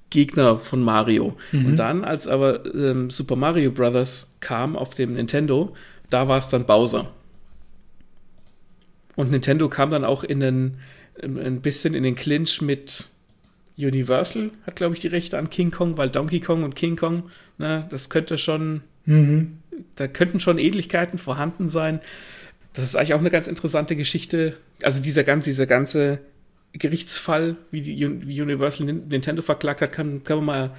Gegner von Mario. Und dann, als aber ähm, Super Mario Bros. kam auf dem Nintendo, da war es dann Bowser. Und Nintendo kam dann auch in den, ein bisschen in den Clinch mit Universal, hat glaube ich die Rechte an King Kong, weil Donkey Kong und King Kong, ne, das könnte schon, Mhm. da könnten schon Ähnlichkeiten vorhanden sein. Das ist eigentlich auch eine ganz interessante Geschichte. Also dieser ganze, dieser ganze Gerichtsfall, wie, die, wie Universal Nin- Nintendo verklagt hat, kann, kann man mal,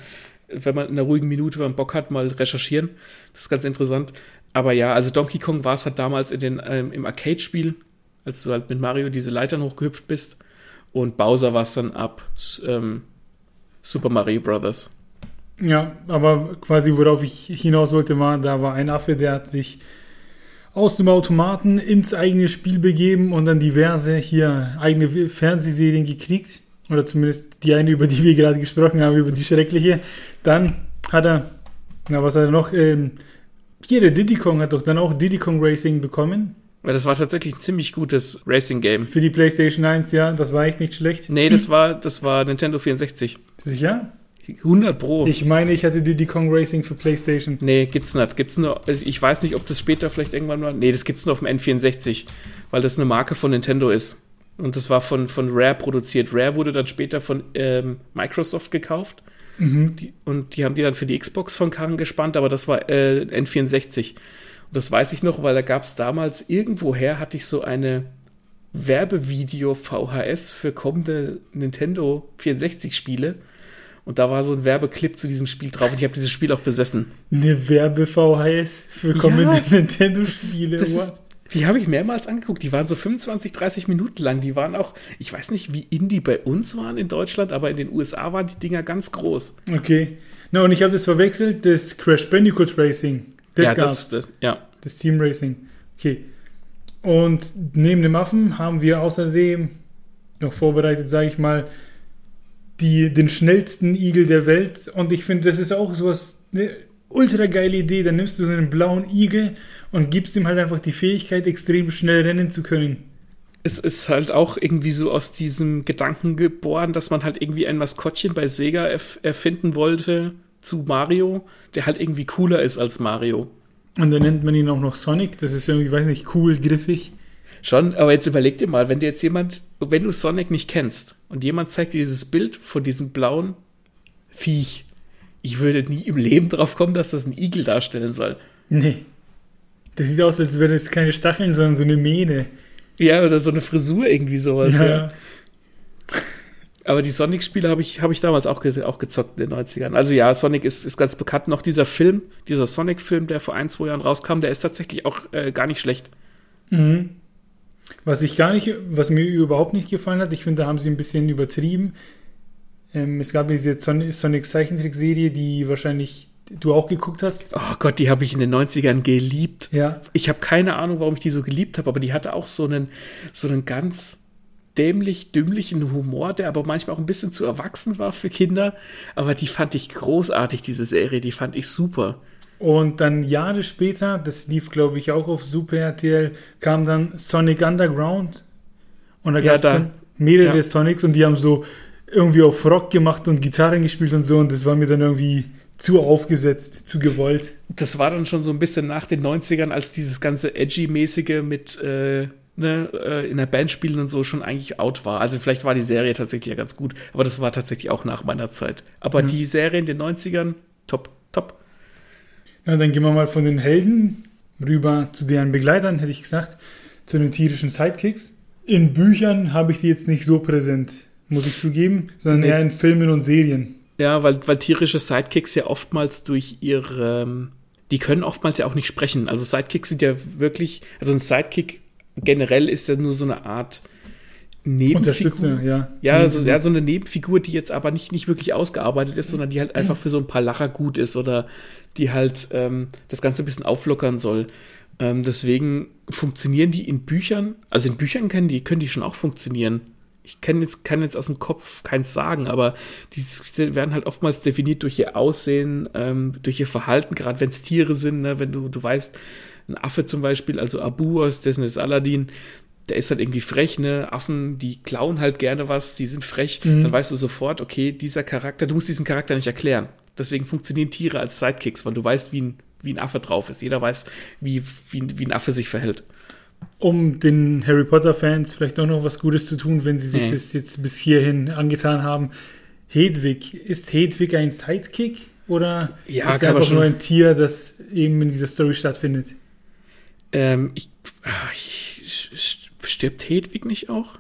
wenn man in einer ruhigen Minute, wenn man Bock hat, mal recherchieren. Das ist ganz interessant. Aber ja, also Donkey Kong war es halt damals in den, ähm, im Arcade-Spiel, als du halt mit Mario diese Leitern hochgehüpft bist. Und Bowser war es dann ab ähm, Super Mario Brothers. Ja, aber quasi worauf ich hinaus wollte, war, da war ein Affe, der hat sich aus dem Automaten ins eigene Spiel begeben und dann diverse hier eigene Fernsehserien gekriegt. Oder zumindest die eine, über die wir gerade gesprochen haben, über die schreckliche. Dann hat er, na was hat er noch? Ähm, hier, der Diddy Kong hat doch dann auch Diddy Kong Racing bekommen. Weil das war tatsächlich ein ziemlich gutes Racing-Game. Für die PlayStation 1, ja, das war echt nicht schlecht. Nee, das war, das war Nintendo 64. Sicher? 100 Pro. Ich meine, ich hatte Diddy Kong Racing für PlayStation. nee, gibt's nicht. Gibt's nur, also ich weiß nicht, ob das später vielleicht irgendwann mal. Nee, das gibt's nur auf dem N64, weil das eine Marke von Nintendo ist. Und das war von, von Rare produziert. Rare wurde dann später von ähm, Microsoft gekauft. Mhm. Die, und die haben die dann für die Xbox von Karren gespannt, aber das war äh, N64. Das weiß ich noch, weil da gab's damals irgendwoher hatte ich so eine Werbevideo VHS für kommende Nintendo 64 Spiele. Und da war so ein Werbeclip zu diesem Spiel drauf und ich habe dieses Spiel auch besessen. Eine Werbe-VHS für kommende ja, Nintendo-Spiele. Die habe ich mehrmals angeguckt. Die waren so 25, 30 Minuten lang. Die waren auch, ich weiß nicht, wie Indie bei uns waren in Deutschland, aber in den USA waren die Dinger ganz groß. Okay. Na, und ich habe das verwechselt, das Crash Bandicoot Racing. Das ja, gab's. Das, das, ja. Das Team Racing. Okay. Und neben dem Affen haben wir außerdem noch vorbereitet, sage ich mal, die, den schnellsten Igel der Welt. Und ich finde, das ist auch sowas, eine ultra geile Idee. Dann nimmst du so einen blauen Igel und gibst ihm halt einfach die Fähigkeit, extrem schnell rennen zu können. Es ist halt auch irgendwie so aus diesem Gedanken geboren, dass man halt irgendwie ein Maskottchen bei Sega erf erfinden wollte zu Mario, der halt irgendwie cooler ist als Mario. Und dann nennt man ihn auch noch Sonic. Das ist irgendwie, weiß nicht, cool, griffig. Schon, aber jetzt überleg dir mal, wenn dir jetzt jemand, wenn du Sonic nicht kennst und jemand zeigt dir dieses Bild von diesem blauen Viech, ich würde nie im Leben drauf kommen, dass das ein Igel darstellen soll. Nee. Das sieht aus, als wären es keine Stacheln, sondern so eine Mähne. Ja, oder so eine Frisur irgendwie sowas. Ja. ja. Aber die Sonic-Spiele habe ich, hab ich damals auch, ge auch gezockt in den 90ern. Also ja, Sonic ist, ist ganz bekannt. Noch dieser Film, dieser Sonic-Film, der vor ein, zwei Jahren rauskam, der ist tatsächlich auch äh, gar nicht schlecht. Mhm. Was ich gar nicht, was mir überhaupt nicht gefallen hat, ich finde, da haben sie ein bisschen übertrieben. Ähm, es gab diese Sonic Zeichentrickserie, die wahrscheinlich du auch geguckt hast. Oh Gott, die habe ich in den 90ern geliebt. Ja. Ich habe keine Ahnung, warum ich die so geliebt habe, aber die hatte auch so einen, so einen ganz dämlich dümmlichen Humor, der aber manchmal auch ein bisschen zu erwachsen war für Kinder. Aber die fand ich großartig, diese Serie, die fand ich super. Und dann Jahre später, das lief glaube ich auch auf Super RTL, kam dann Sonic Underground. Und da gab es ja, dann mehrere ja. Sonics und die haben so irgendwie auf Rock gemacht und Gitarren gespielt und so. Und das war mir dann irgendwie zu aufgesetzt, zu gewollt. Das war dann schon so ein bisschen nach den 90ern, als dieses ganze Edgy-mäßige mit äh, ne, äh, in der Band spielen und so schon eigentlich out war. Also vielleicht war die Serie tatsächlich ja ganz gut, aber das war tatsächlich auch nach meiner Zeit. Aber mhm. die Serie in den 90ern, top, top. Ja, dann gehen wir mal von den Helden rüber zu deren Begleitern, hätte ich gesagt, zu den tierischen Sidekicks. In Büchern habe ich die jetzt nicht so präsent, muss ich zugeben, sondern nee. eher in Filmen und Serien. Ja, weil, weil tierische Sidekicks ja oftmals durch ihre, die können oftmals ja auch nicht sprechen. Also Sidekicks sind ja wirklich, also ein Sidekick generell ist ja nur so eine Art Nebenfigur. Ja, ja, so, ja, so eine Nebenfigur, die jetzt aber nicht, nicht wirklich ausgearbeitet ist, sondern die halt einfach für so ein paar Lacher gut ist oder die halt ähm, das Ganze ein bisschen auflockern soll. Ähm, deswegen funktionieren die in Büchern, also in Büchern können die, können die schon auch funktionieren. Ich kann jetzt, kann jetzt aus dem Kopf keins sagen, aber die werden halt oftmals definiert durch ihr Aussehen, ähm, durch ihr Verhalten, gerade wenn es Tiere sind, ne, wenn du, du weißt, ein Affe zum Beispiel, also Abu aus dessen ist Aladdin, der ist halt irgendwie frech, ne? Affen, die klauen halt gerne was, die sind frech. Mhm. Dann weißt du sofort, okay, dieser Charakter, du musst diesen Charakter nicht erklären. Deswegen funktionieren Tiere als Sidekicks, weil du weißt, wie ein, wie ein Affe drauf ist. Jeder weiß, wie, wie, wie ein Affe sich verhält. Um den Harry Potter-Fans vielleicht auch noch was Gutes zu tun, wenn sie sich nee. das jetzt bis hierhin angetan haben. Hedwig, ist Hedwig ein Sidekick oder ja, ist er einfach nur ein Tier, das eben in dieser Story stattfindet? Ähm, ich, ach, ich, stirbt Hedwig nicht auch?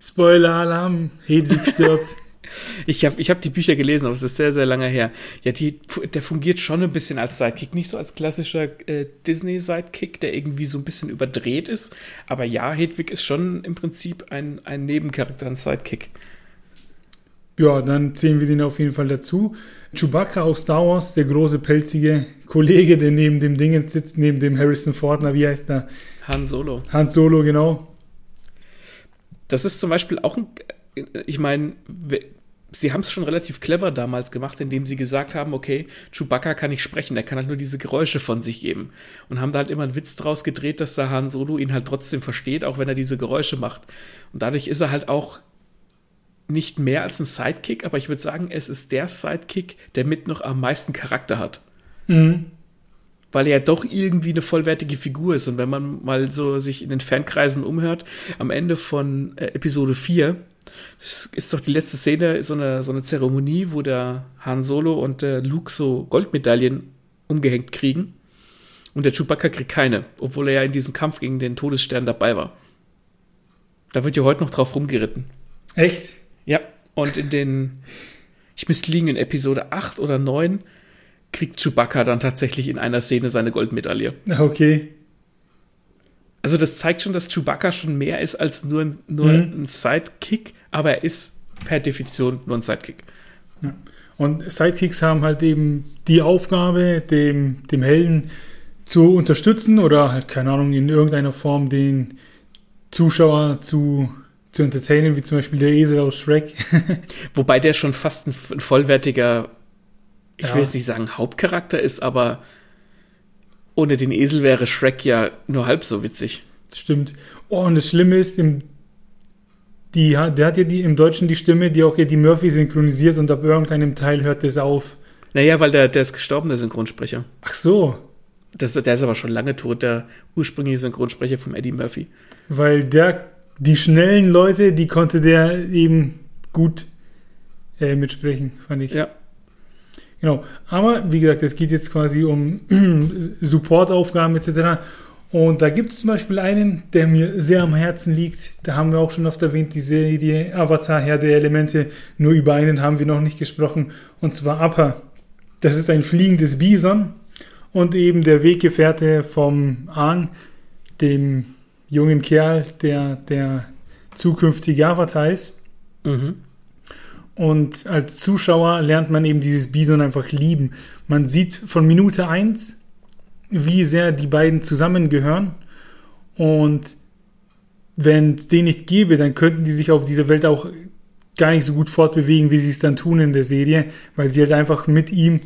Spoiler-Alarm, Hedwig stirbt. ich habe ich hab die Bücher gelesen, aber es ist sehr, sehr lange her. Ja, die, der fungiert schon ein bisschen als Sidekick, nicht so als klassischer äh, Disney-Sidekick, der irgendwie so ein bisschen überdreht ist. Aber ja, Hedwig ist schon im Prinzip ein, ein Nebencharakter, ein Sidekick. Ja, dann zählen wir den auf jeden Fall dazu. Chewbacca aus Star Wars, der große pelzige Kollege, der neben dem Dingens sitzt, neben dem Harrison Ford, na, wie heißt der? Han Solo. Han Solo, genau. Das ist zum Beispiel auch ein, ich meine, sie haben es schon relativ clever damals gemacht, indem sie gesagt haben, okay, Chewbacca kann nicht sprechen, der kann halt nur diese Geräusche von sich geben. Und haben da halt immer einen Witz draus gedreht, dass der Han Solo ihn halt trotzdem versteht, auch wenn er diese Geräusche macht. Und dadurch ist er halt auch nicht mehr als ein Sidekick, aber ich würde sagen, es ist der Sidekick, der mit noch am meisten Charakter hat. Mhm. Weil er ja doch irgendwie eine vollwertige Figur ist. Und wenn man mal so sich in den Fankreisen umhört, am Ende von äh, Episode 4, das ist doch die letzte Szene, so eine, so eine Zeremonie, wo der Han Solo und der Luke so Goldmedaillen umgehängt kriegen. Und der Chewbacca kriegt keine, obwohl er ja in diesem Kampf gegen den Todesstern dabei war. Da wird ja heute noch drauf rumgeritten. Echt? Und in den, ich müsste liegen in Episode 8 oder 9, kriegt Chewbacca dann tatsächlich in einer Szene seine Goldmedaille. Okay. Also das zeigt schon, dass Chewbacca schon mehr ist als nur, ein- nur Mhm. ein Sidekick, aber er ist per Definition nur ein Sidekick. Ja. Und Sidekicks haben halt eben die Aufgabe, dem, dem Helden zu unterstützen oder halt, keine Ahnung, in irgendeiner Form den Zuschauer zu, zu entertainen, wie zum Beispiel der Esel aus Shrek. Wobei der schon fast ein, ein vollwertiger, ich Ja. will jetzt nicht sagen Hauptcharakter ist, aber ohne den Esel wäre Shrek ja nur halb so witzig. Das stimmt. Oh, und das Schlimme ist, im, die, hat- der hat ja die, im Deutschen die Stimme, die auch Eddie Murphy synchronisiert und ab irgendeinem Teil hört das auf. Naja, weil der, der ist gestorben, der Synchronsprecher. Ach so, Das, der ist aber schon lange tot, der ursprüngliche Synchronsprecher von Eddie Murphy. weil der, die schnellen Leute, die konnte der eben gut äh, mitsprechen, fand ich. Ja. Genau. Aber wie gesagt, es geht jetzt quasi um Supportaufgaben etc. Und da gibt es zum Beispiel einen, der mir sehr am Herzen liegt. Da haben wir auch schon oft erwähnt, die Serie Avatar, Herr der Elemente. Nur über einen haben wir noch nicht gesprochen. Und zwar Appa. Das ist ein fliegendes Bison und eben der Weggefährte vom Ahn, dem jungen Kerl, der der zukünftige Avatar ist. Mhm. Und als Zuschauer lernt man eben dieses Bison einfach lieben. Man sieht von Minute eins, wie sehr die beiden zusammengehören. Und wenn es den nicht gäbe, dann könnten die sich auf dieser Welt auch gar nicht so gut fortbewegen, wie sie es dann tun in der Serie, weil sie halt einfach mit ihm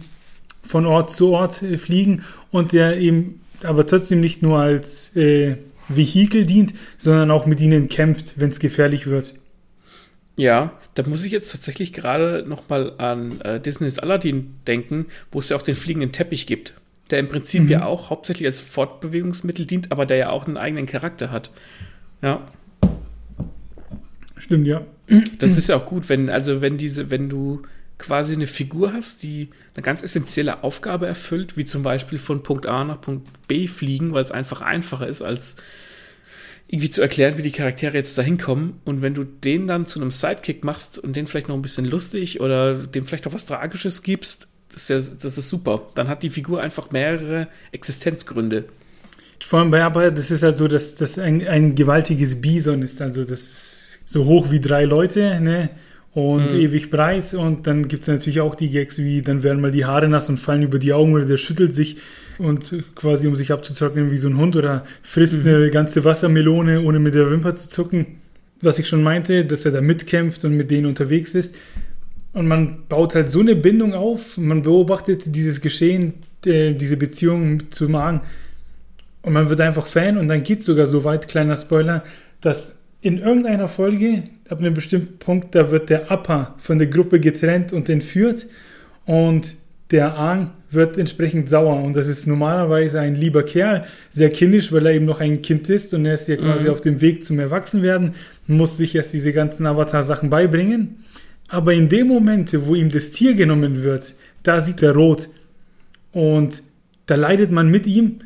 von Ort zu Ort äh, fliegen und der eben aber trotzdem nicht nur als äh, Vehikel dient, sondern auch mit ihnen kämpft, wenn es gefährlich wird. Ja, da muss ich jetzt tatsächlich gerade noch mal an äh, Disneys Aladdin denken, wo es ja auch den fliegenden Teppich gibt, der im Prinzip Mhm. ja auch hauptsächlich als Fortbewegungsmittel dient, aber der ja auch einen eigenen Charakter hat. Ja, Stimmt, ja. das ist ja auch gut, wenn also wenn diese, wenn du quasi eine Figur hast, die eine ganz essentielle Aufgabe erfüllt, wie zum Beispiel von Punkt A nach Punkt B fliegen, weil es einfach einfacher ist, als irgendwie zu erklären, wie die Charaktere jetzt da hinkommen. Und wenn du den dann zu einem Sidekick machst und den vielleicht noch ein bisschen lustig oder dem vielleicht auch was Tragisches gibst, das ist, ja, das ist super. Dann hat die Figur einfach mehrere Existenzgründe. Vor allem bei Abba, das ist halt so, dass das ein, ein gewaltiges Bison ist. Also das ist so hoch wie drei Leute, ne? Und Mhm. ewig breit. Und dann gibt es natürlich auch die Gags wie, dann werden mal die Haare nass und fallen über die Augen oder der schüttelt sich und quasi um sich abzutrocknen wie so ein Hund oder frisst eine ganze Wassermelone, ohne mit der Wimper zu zucken. Was ich schon meinte, dass er da mitkämpft und mit denen unterwegs ist. Und man baut halt so eine Bindung auf, man beobachtet dieses Geschehen, äh, diese Beziehung zu Magen. Und man wird einfach Fan und dann geht es sogar so weit, kleiner Spoiler, dass in irgendeiner Folge, ab einem bestimmten Punkt, da wird der Appa von der Gruppe getrennt und entführt und der Aang wird entsprechend sauer und das ist normalerweise ein lieber Kerl, sehr kindisch, weil er eben noch ein Kind ist und er ist ja quasi Mhm. auf dem Weg zum Erwachsenwerden, muss sich erst diese ganzen Avatar-Sachen beibringen. Aber in dem Moment, wo ihm das Tier genommen wird, da sieht er rot und da leidet man mit ihm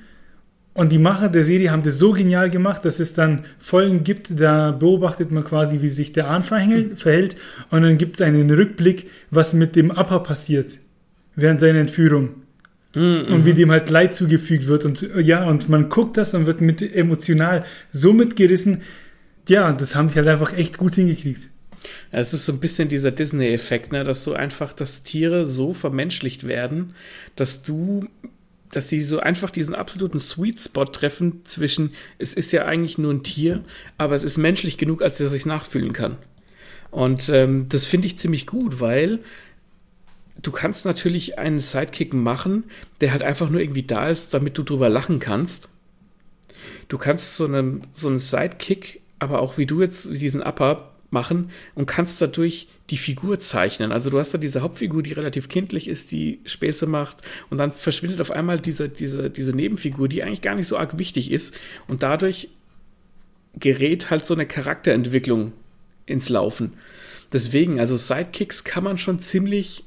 und die Macher der Serie haben das so genial gemacht, dass es dann Folgen gibt, da beobachtet man quasi, wie sich der Ahn verhält, und dann gibt es einen Rückblick, was mit dem Appa passiert während seiner Entführung Mhm, und wie dem halt Leid zugefügt wird und äh, ja, und man guckt das und wird mit emotional so mitgerissen. Ja, das haben die halt einfach echt gut hingekriegt. Es ist so ein bisschen dieser Disney-Effekt, ne, dass so einfach, dass Tiere so vermenschlicht werden, dass du, dass sie so einfach diesen absoluten Sweet Spot treffen zwischen, es ist ja eigentlich nur ein Tier, aber es ist menschlich genug, als dass ich es nachfühlen kann. Und ähm, das finde ich ziemlich gut, weil du kannst natürlich einen Sidekick machen, der halt einfach nur irgendwie da ist, damit du drüber lachen kannst. Du kannst so einen, so einen Sidekick, aber auch wie du jetzt diesen Upper machen und kannst dadurch die Figur zeichnen. Also du hast da diese Hauptfigur, die relativ kindlich ist, die Späße macht und dann verschwindet auf einmal diese, diese, diese Nebenfigur, die eigentlich gar nicht so arg wichtig ist und dadurch gerät halt so eine Charakterentwicklung ins Laufen. Deswegen, also Sidekicks kann man schon ziemlich,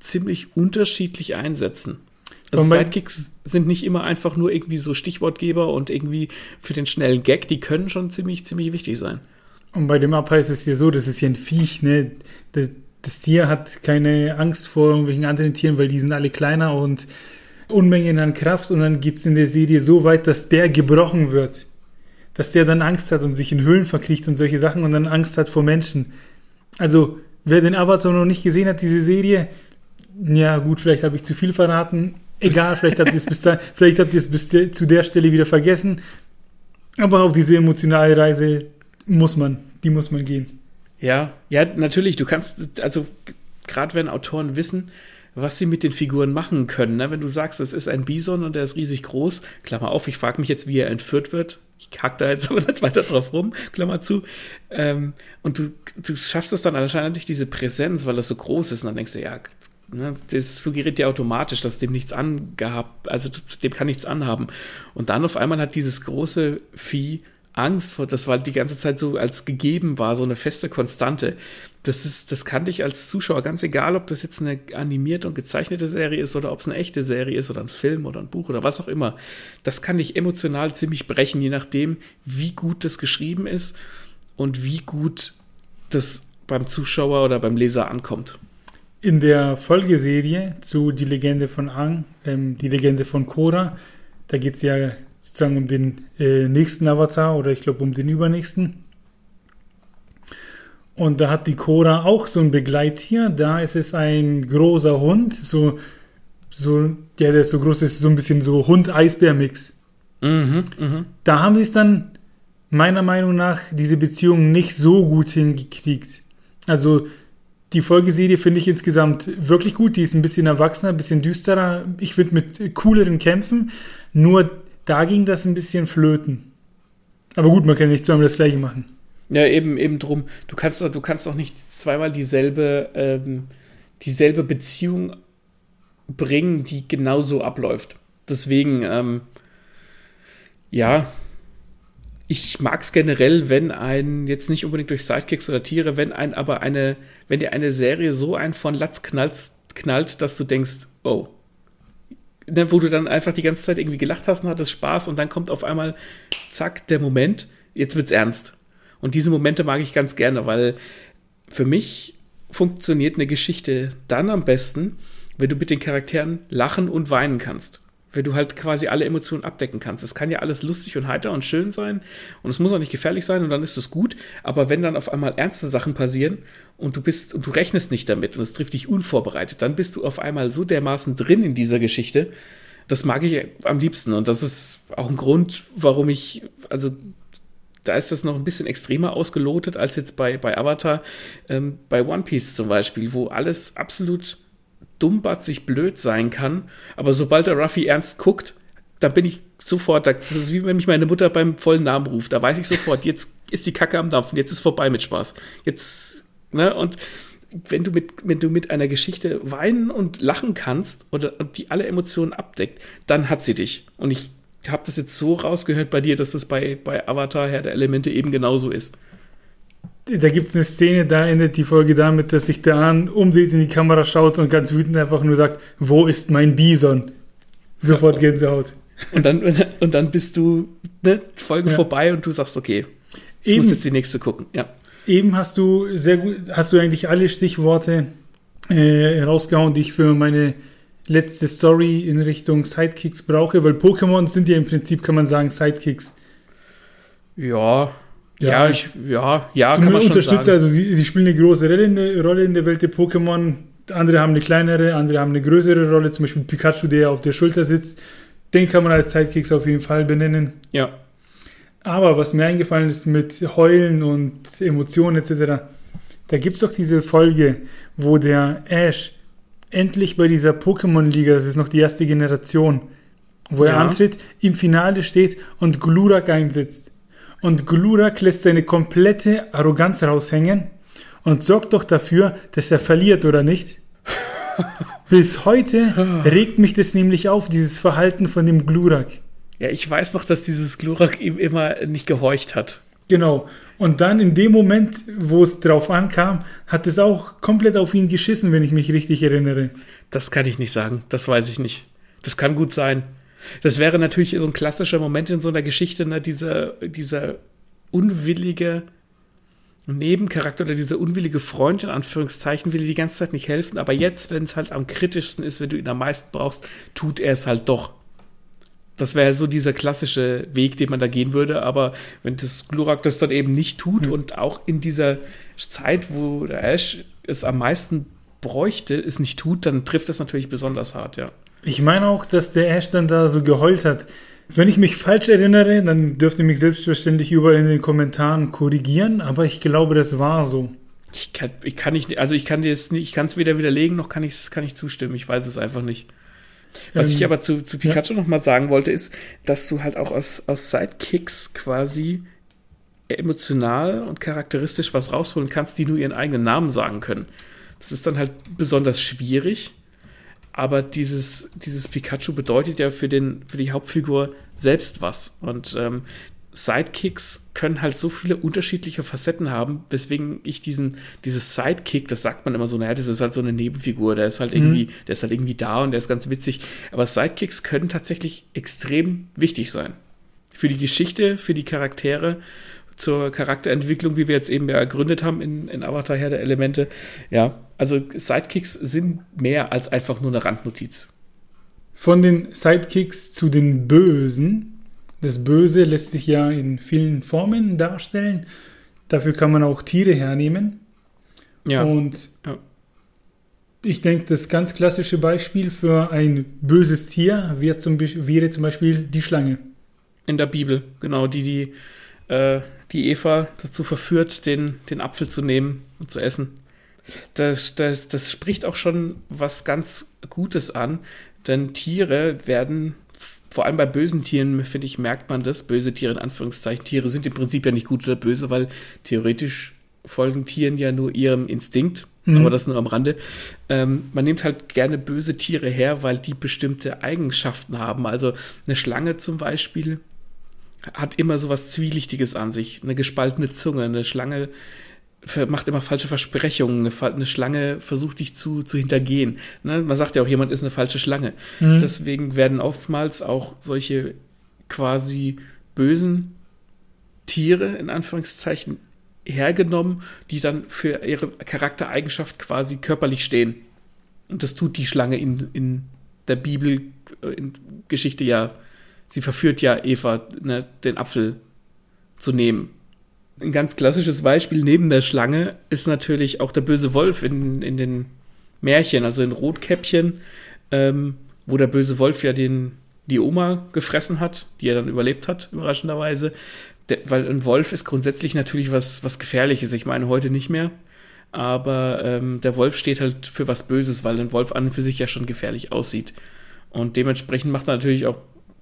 ziemlich unterschiedlich einsetzen. Also Sidekicks sind nicht immer einfach nur irgendwie so Stichwortgeber und irgendwie für den schnellen Gag, die können schon ziemlich, ziemlich wichtig sein. Und bei dem Appa ist es ja so, das ist ja ein Viech, ne? Das, das Tier hat keine Angst vor irgendwelchen anderen Tieren, weil die sind alle kleiner und Unmengen an Kraft und dann geht es in der Serie so weit, dass der gebrochen wird. Dass der dann Angst hat und sich in Höhlen verkriecht und solche Sachen und dann Angst hat vor Menschen. Also, wer den Avatar noch nicht gesehen hat, diese Serie, ja gut, vielleicht habe ich zu viel verraten. Egal, vielleicht habt ihr es bis da, vielleicht habt ihr es bis de, zu der Stelle wieder vergessen. Aber auf diese emotionale Reise muss man, die muss man gehen. Ja, ja, natürlich. Du kannst, also gerade wenn Autoren wissen, was sie mit den Figuren machen können. Ne? Wenn du sagst, es ist ein Bison und der ist riesig groß, Klammer auf, ich frage mich jetzt, wie er entführt wird. Ich hack da jetzt aber nicht weiter drauf rum, Klammer zu. Ähm, und du, du schaffst es dann wahrscheinlich diese Präsenz, weil das so groß ist. Und dann denkst du, ja, ne, das suggeriert ja automatisch, dass dem nichts angehabt, also dem kann nichts anhaben. Und dann auf einmal hat dieses große Vieh Angst vor, das war die ganze Zeit so als gegeben war, so eine feste Konstante. Das ist, das kannte ich als Zuschauer, ganz egal, ob das jetzt eine animierte und gezeichnete Serie ist oder ob es eine echte Serie ist oder ein Film oder ein Buch oder was auch immer. Das kann dich emotional ziemlich brechen, je nachdem, wie gut das geschrieben ist und wie gut das beim Zuschauer oder beim Leser ankommt. In der Folgeserie zu Die Legende von Ang, ähm, die Legende von Korra, da geht es ja sozusagen um den äh, nächsten Avatar oder ich glaube um den übernächsten. Und da hat die Cora auch so ein Begleittier. Da ist es ein großer Hund, so, so, ja, der ist so groß, ist so ein bisschen so Hund-Eisbär-Mix. Mhm, mh. Da haben sie es dann meiner Meinung nach diese Beziehung nicht so gut hingekriegt. Also die Folgeserie finde ich insgesamt wirklich gut. Die ist ein bisschen erwachsener, ein bisschen düsterer. Ich finde mit cooleren Kämpfen. Nur da ging das ein bisschen flöten. Aber gut, man kann nicht zweimal das gleiche machen. Ja, eben, eben drum. Du kannst, du kannst auch nicht zweimal dieselbe, ähm, dieselbe Beziehung bringen, die genauso abläuft. Deswegen, ähm, ja, ich mag es generell, wenn ein, jetzt nicht unbedingt durch Sidekicks oder Tiere, wenn ein, aber eine, wenn dir eine Serie so ein von Latz knallt, knallt, dass du denkst, oh, ne, wo du dann einfach die ganze Zeit irgendwie gelacht hast und hattest Spaß und dann kommt auf einmal, zack, der Moment, jetzt wird's ernst. Und diese Momente mag ich ganz gerne, weil für mich funktioniert eine Geschichte dann am besten, wenn du mit den Charakteren lachen und weinen kannst. Wenn du halt quasi alle Emotionen abdecken kannst. Es kann ja alles lustig und heiter und schön sein und es muss auch nicht gefährlich sein und dann ist es gut. Aber wenn dann auf einmal ernste Sachen passieren und du bist und du rechnest nicht damit und es trifft dich unvorbereitet, dann bist du auf einmal so dermaßen drin in dieser Geschichte. Das mag ich am liebsten und das ist auch ein Grund, warum ich, also da ist das noch ein bisschen extremer ausgelotet als jetzt bei, bei Avatar, ähm, bei One Piece zum Beispiel, wo alles absolut dummbatzig blöd sein kann, aber sobald der Ruffy ernst guckt, da bin ich sofort, das ist wie wenn mich meine Mutter beim vollen Namen ruft, da weiß ich sofort, jetzt ist die Kacke am Dampfen, jetzt ist vorbei mit Spaß. Jetzt, ne, und wenn du mit, wenn du mit einer Geschichte weinen und lachen kannst oder die alle Emotionen abdeckt, dann hat sie dich. Und ich habe das jetzt so rausgehört bei dir, dass es bei, bei Avatar Herr der Elemente eben genauso ist. Da gibt es eine Szene, da endet die Folge damit, dass sich der Ahn umdreht in die Kamera schaut und ganz wütend einfach nur sagt, wo ist mein Bison? Sofort Gänsehaut. Und dann, und dann bist du, ne, Folge ja. vorbei und du sagst, okay, ich Eben. muss jetzt die nächste gucken. Ja. Eben hast du sehr gut, hast du eigentlich alle Stichworte äh, rausgehauen, die ich für meine letzte Story in Richtung Sidekicks brauche, weil Pokémon sind ja im Prinzip, kann man sagen, Sidekicks. Ja, ja, ja, ich, ja, ja kann man schon sagen. Also sie, sie spielen eine große Rolle in, der, Rolle in der Welt der Pokémon. Andere haben eine kleinere, andere haben eine größere Rolle. Zum Beispiel Pikachu, der auf der Schulter sitzt. Den kann man als Sidekicks auf jeden Fall benennen. Ja. Aber was mir eingefallen ist mit Heulen und Emotionen etc., da gibt es doch diese Folge, wo der Ash endlich bei dieser Pokémon-Liga, das ist noch die erste Generation, wo er antritt, im Finale steht und Glurak einsetzt. Und Glurak lässt seine komplette Arroganz raushängen und sorgt doch dafür, dass er verliert, oder nicht? Bis heute regt mich das nämlich auf, dieses Verhalten von dem Glurak. Ja, ich weiß noch, dass dieses Glurak ihm immer nicht gehorcht hat. Genau. Und dann in dem Moment, wo es drauf ankam, hat es auch komplett auf ihn geschissen, wenn ich mich richtig erinnere. Das kann ich nicht sagen. Das weiß ich nicht. Das kann gut sein. Das wäre natürlich so ein klassischer Moment in so einer Geschichte, ne? dieser, dieser unwillige Nebencharakter oder dieser unwillige Freund, in Anführungszeichen, will dir die ganze Zeit nicht helfen, aber jetzt, wenn es halt am kritischsten ist, wenn du ihn am meisten brauchst, tut er es halt doch. Das wäre so dieser klassische Weg, den man da gehen würde, aber wenn das Glurak das dann eben nicht tut mhm. und auch in dieser Zeit, wo der Ash es am meisten bräuchte, es nicht tut, dann trifft das natürlich besonders hart, ja. Ich meine auch, dass der Ash dann da so geheult hat. Wenn ich mich falsch erinnere, dann dürfte mich selbstverständlich überall in den Kommentaren korrigieren, aber ich glaube, das war so. Ich kann, ich kann nicht, also ich kann dir jetzt nicht, ich kann es weder widerlegen, noch kann ich kann ich zustimmen. Ich weiß es einfach nicht. Was ähm, ich aber zu, zu Pikachu ja. noch mal sagen wollte, ist, dass du halt auch aus, aus Sidekicks quasi emotional und charakteristisch was rausholen kannst, die nur ihren eigenen Namen sagen können. Das ist dann halt besonders schwierig, aber dieses, dieses Pikachu bedeutet ja für, den, für die Hauptfigur selbst was. Und ähm, Sidekicks können halt so viele unterschiedliche Facetten haben, weswegen ich diesen, dieses Sidekick, das sagt man immer so, naja, das ist halt so eine Nebenfigur, der ist halt irgendwie, mhm. der ist halt irgendwie da und der ist ganz witzig. Aber Sidekicks können tatsächlich extrem wichtig sein. Für die Geschichte, für die Charaktere zur Charakterentwicklung, wie wir jetzt eben ja ergründet haben in, in Avatar Herr der Elemente. Ja, also Sidekicks sind mehr als einfach nur eine Randnotiz. Von den Sidekicks zu den Bösen. Das Böse lässt sich ja in vielen Formen darstellen. Dafür kann man auch Tiere hernehmen. Ja. Und ja. ich denke, das ganz klassische Beispiel für ein böses Tier wäre zum, Beispiel die Schlange. In der Bibel, genau, die, die äh, die Eva dazu verführt, den, den Apfel zu nehmen und zu essen. Das, das, das spricht auch schon was ganz Gutes an, denn Tiere werden, vor allem bei bösen Tieren, finde ich, merkt man das, böse Tiere in Anführungszeichen, Tiere sind im Prinzip ja nicht gut oder böse, weil theoretisch folgen Tieren ja nur ihrem Instinkt, mhm. aber das nur am Rande. Ähm, man nimmt halt gerne böse Tiere her, weil die bestimmte Eigenschaften haben. Also eine Schlange zum Beispiel hat immer so was Zwielichtiges an sich. Eine gespaltene Zunge, eine Schlange macht immer falsche Versprechungen, eine, eine Schlange versucht dich zu, zu hintergehen. Ne? Man sagt ja auch, jemand ist eine falsche Schlange. Mhm. Deswegen werden oftmals auch solche quasi bösen Tiere, in Anführungszeichen, hergenommen, die dann für ihre Charaktereigenschaft quasi körperlich stehen. Und das tut die Schlange in, in der Bibelgeschichte ja sie verführt ja Eva, ne, den Apfel zu nehmen. Ein ganz klassisches Beispiel neben der Schlange ist natürlich auch der böse Wolf in, in den Märchen, also in Rotkäppchen, ähm, wo der böse Wolf ja den, die Oma gefressen hat, die er dann überlebt hat, überraschenderweise. Der, weil ein Wolf ist grundsätzlich natürlich was, was Gefährliches. Ich meine, heute nicht mehr. Aber ähm, der Wolf steht halt für was Böses, weil ein Wolf an und für sich ja schon gefährlich aussieht. Und dementsprechend macht er natürlich auch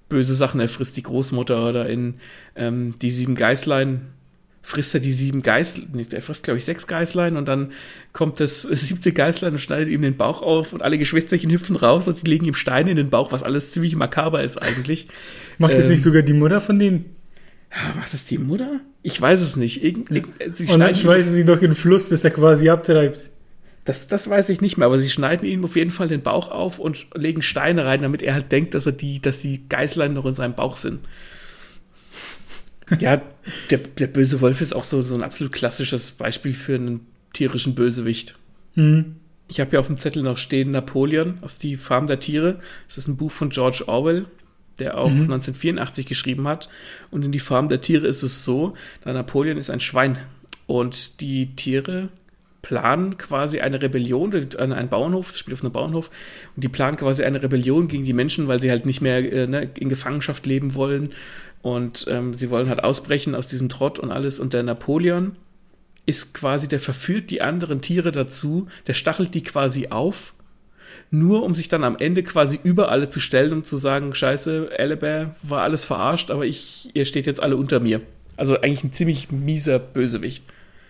böse Sachen. Er frisst die Großmutter oder in ähm, die sieben Geißlein frisst er die sieben Geißlein, er frisst, glaube ich, sechs Geißlein und dann kommt das siebte Geißlein und schneidet ihm den Bauch auf und alle Geschwisterchen hüpfen raus und die legen ihm Steine in den Bauch, was alles ziemlich makaber ist eigentlich. Macht ähm, das nicht sogar die Mutter von denen? Ja, macht das die Mutter? Ich weiß es nicht. Irgend, irgend, und dann schmeißen sie doch in den Fluss, dass er quasi abtreibt. Das, das weiß ich nicht mehr, aber sie schneiden ihm auf jeden Fall den Bauch auf und legen Steine rein, damit er halt denkt, dass er die, dass die Geißlein noch in seinem Bauch sind. ja, der, der böse Wolf ist auch so, so ein absolut klassisches Beispiel für einen tierischen Bösewicht. Mhm. Ich habe hier auf dem Zettel noch stehen Napoleon aus Die Farm der Tiere. Das ist ein Buch von George Orwell, der auch mhm. 1984 geschrieben hat. Und in Die Farm der Tiere ist es so, da Napoleon ist ein Schwein. Und die Tiere planen quasi eine Rebellion, ein Bauernhof, das spielt auf einem Bauernhof, und die planen quasi eine Rebellion gegen die Menschen, weil sie halt nicht mehr äh, ne, in Gefangenschaft leben wollen und ähm, sie wollen halt ausbrechen aus diesem Trott und alles. Und der Napoleon ist quasi, der verführt die anderen Tiere dazu, der stachelt die quasi auf, nur um sich dann am Ende quasi über alle zu stellen und zu sagen, scheiße, Alabama war alles verarscht, aber ich, ihr steht jetzt alle unter mir. Also eigentlich ein ziemlich mieser Bösewicht.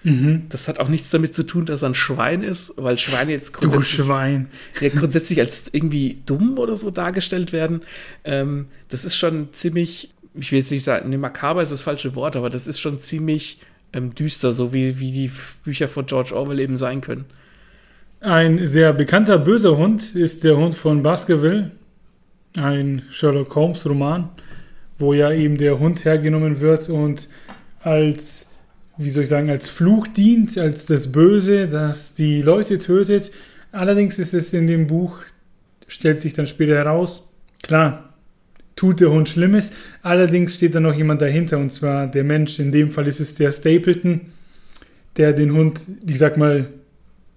Mhm. Das hat auch nichts damit zu tun, dass er ein Schwein ist, weil Schweine jetzt grundsätzlich, du Schwein. Ja, grundsätzlich als irgendwie dumm oder so dargestellt werden. Ähm, das ist schon ziemlich, ich will jetzt nicht sagen, ne, makaber ist das falsche Wort, aber das ist schon ziemlich ähm, düster, so wie, wie die Bücher von George Orwell eben sein können. Ein sehr bekannter böser Hund ist der Hund von Baskerville, ein Sherlock Holmes Roman, wo ja eben der Hund hergenommen wird und als wie soll ich sagen, als Fluch dient, als das Böse, das die Leute tötet. Allerdings ist es in dem Buch, stellt sich dann später heraus, klar, tut der Hund Schlimmes. Allerdings steht da noch jemand dahinter, und zwar der Mensch. In dem Fall ist es der Stapleton, der den Hund, ich sag mal,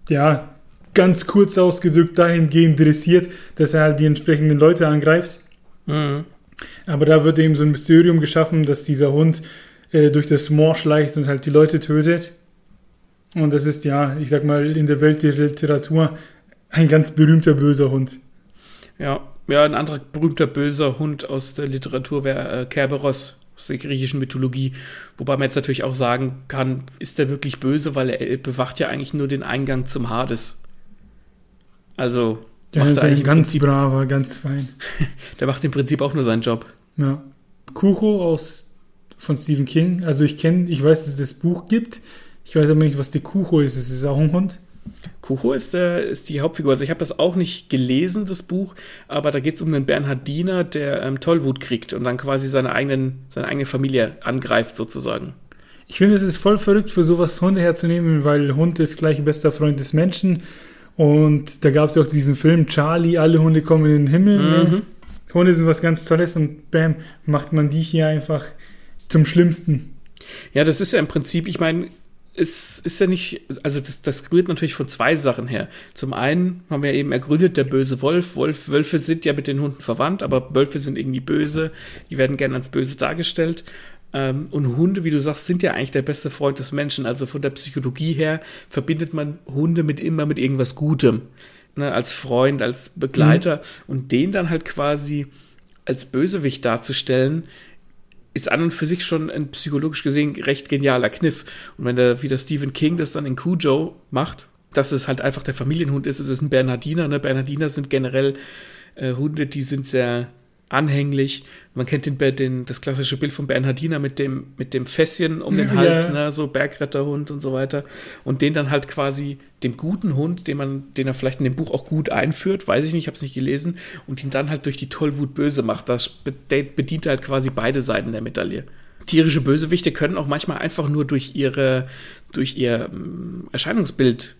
ja, ganz kurz ausgedrückt dahingehend dressiert, dass er halt die entsprechenden Leute angreift. Mhm. Aber da wird eben so ein Mysterium geschaffen, dass dieser Hund äh, durch das Moor schleicht und halt die Leute tötet. Und das ist ja, ich sag mal, in der Welt der Literatur ein ganz berühmter böser Hund. Ja, ja, ein anderer berühmter böser Hund aus der Literatur wäre äh, Kerberos aus der griechischen Mythologie. Wobei man jetzt natürlich auch sagen kann, ist der wirklich böse, weil er bewacht ja eigentlich nur den Eingang zum Hades. Also der macht ist ein ganz Prinzip, braver, ganz fein. der macht im Prinzip auch nur seinen Job. Ja. Kucho aus von Stephen King. Also ich kenne, ich weiß, dass es das Buch gibt. Ich weiß aber nicht, was die Kucho ist. Ist es auch ein Hund? Kucho ist, der, ist die Hauptfigur. Also ich habe das auch nicht gelesen, das Buch, aber da geht es um einen Bernhardiner, der ähm, Tollwut kriegt und dann quasi seine, eigenen, seine eigene Familie angreift sozusagen. Ich finde, es ist voll verrückt, für sowas Hunde herzunehmen, weil Hund ist gleich bester Freund des Menschen. Und da gab es ja auch diesen Film Charlie, alle Hunde kommen in den Himmel. Ne? Mhm. Hunde sind was ganz Tolles und bam, macht man die hier einfach zum Schlimmsten. Ja, das ist ja im Prinzip, ich meine, es ist ja nicht, also das, das rührt natürlich von zwei Sachen her. Zum einen haben wir eben ergründet, der böse Wolf. Wolf. Wölfe sind ja mit den Hunden verwandt, aber Wölfe sind irgendwie böse. Die werden gerne als böse dargestellt. Ähm, und Hunde, wie du sagst, sind ja eigentlich der beste Freund des Menschen. Also von der Psychologie her verbindet man Hunde mit immer mit irgendwas Gutem. Ne, als Freund, als Begleiter. Mhm. Und den dann halt quasi als Bösewicht darzustellen, ist an und für sich schon ein psychologisch gesehen recht genialer Kniff. Und wenn der, wie der Stephen King das dann in Cujo macht, dass es halt einfach der Familienhund ist, es ist ein Bernhardiner. Ne? Bernhardiner sind generell äh, Hunde, die sind sehr anhänglich. Man kennt den, den, das klassische Bild von Bernhardiner mit dem, mit dem Fässchen um den Hals, ja. ne, so Bergretterhund und so weiter. Und den dann halt quasi dem guten Hund, den man, den er vielleicht in dem Buch auch gut einführt, weiß ich nicht, ich habe es nicht gelesen, und ihn dann halt durch die Tollwut böse macht. Das bedient halt quasi beide Seiten der Medaille. Tierische Bösewichte können auch manchmal einfach nur durch ihre, durch ihr mm, Erscheinungsbild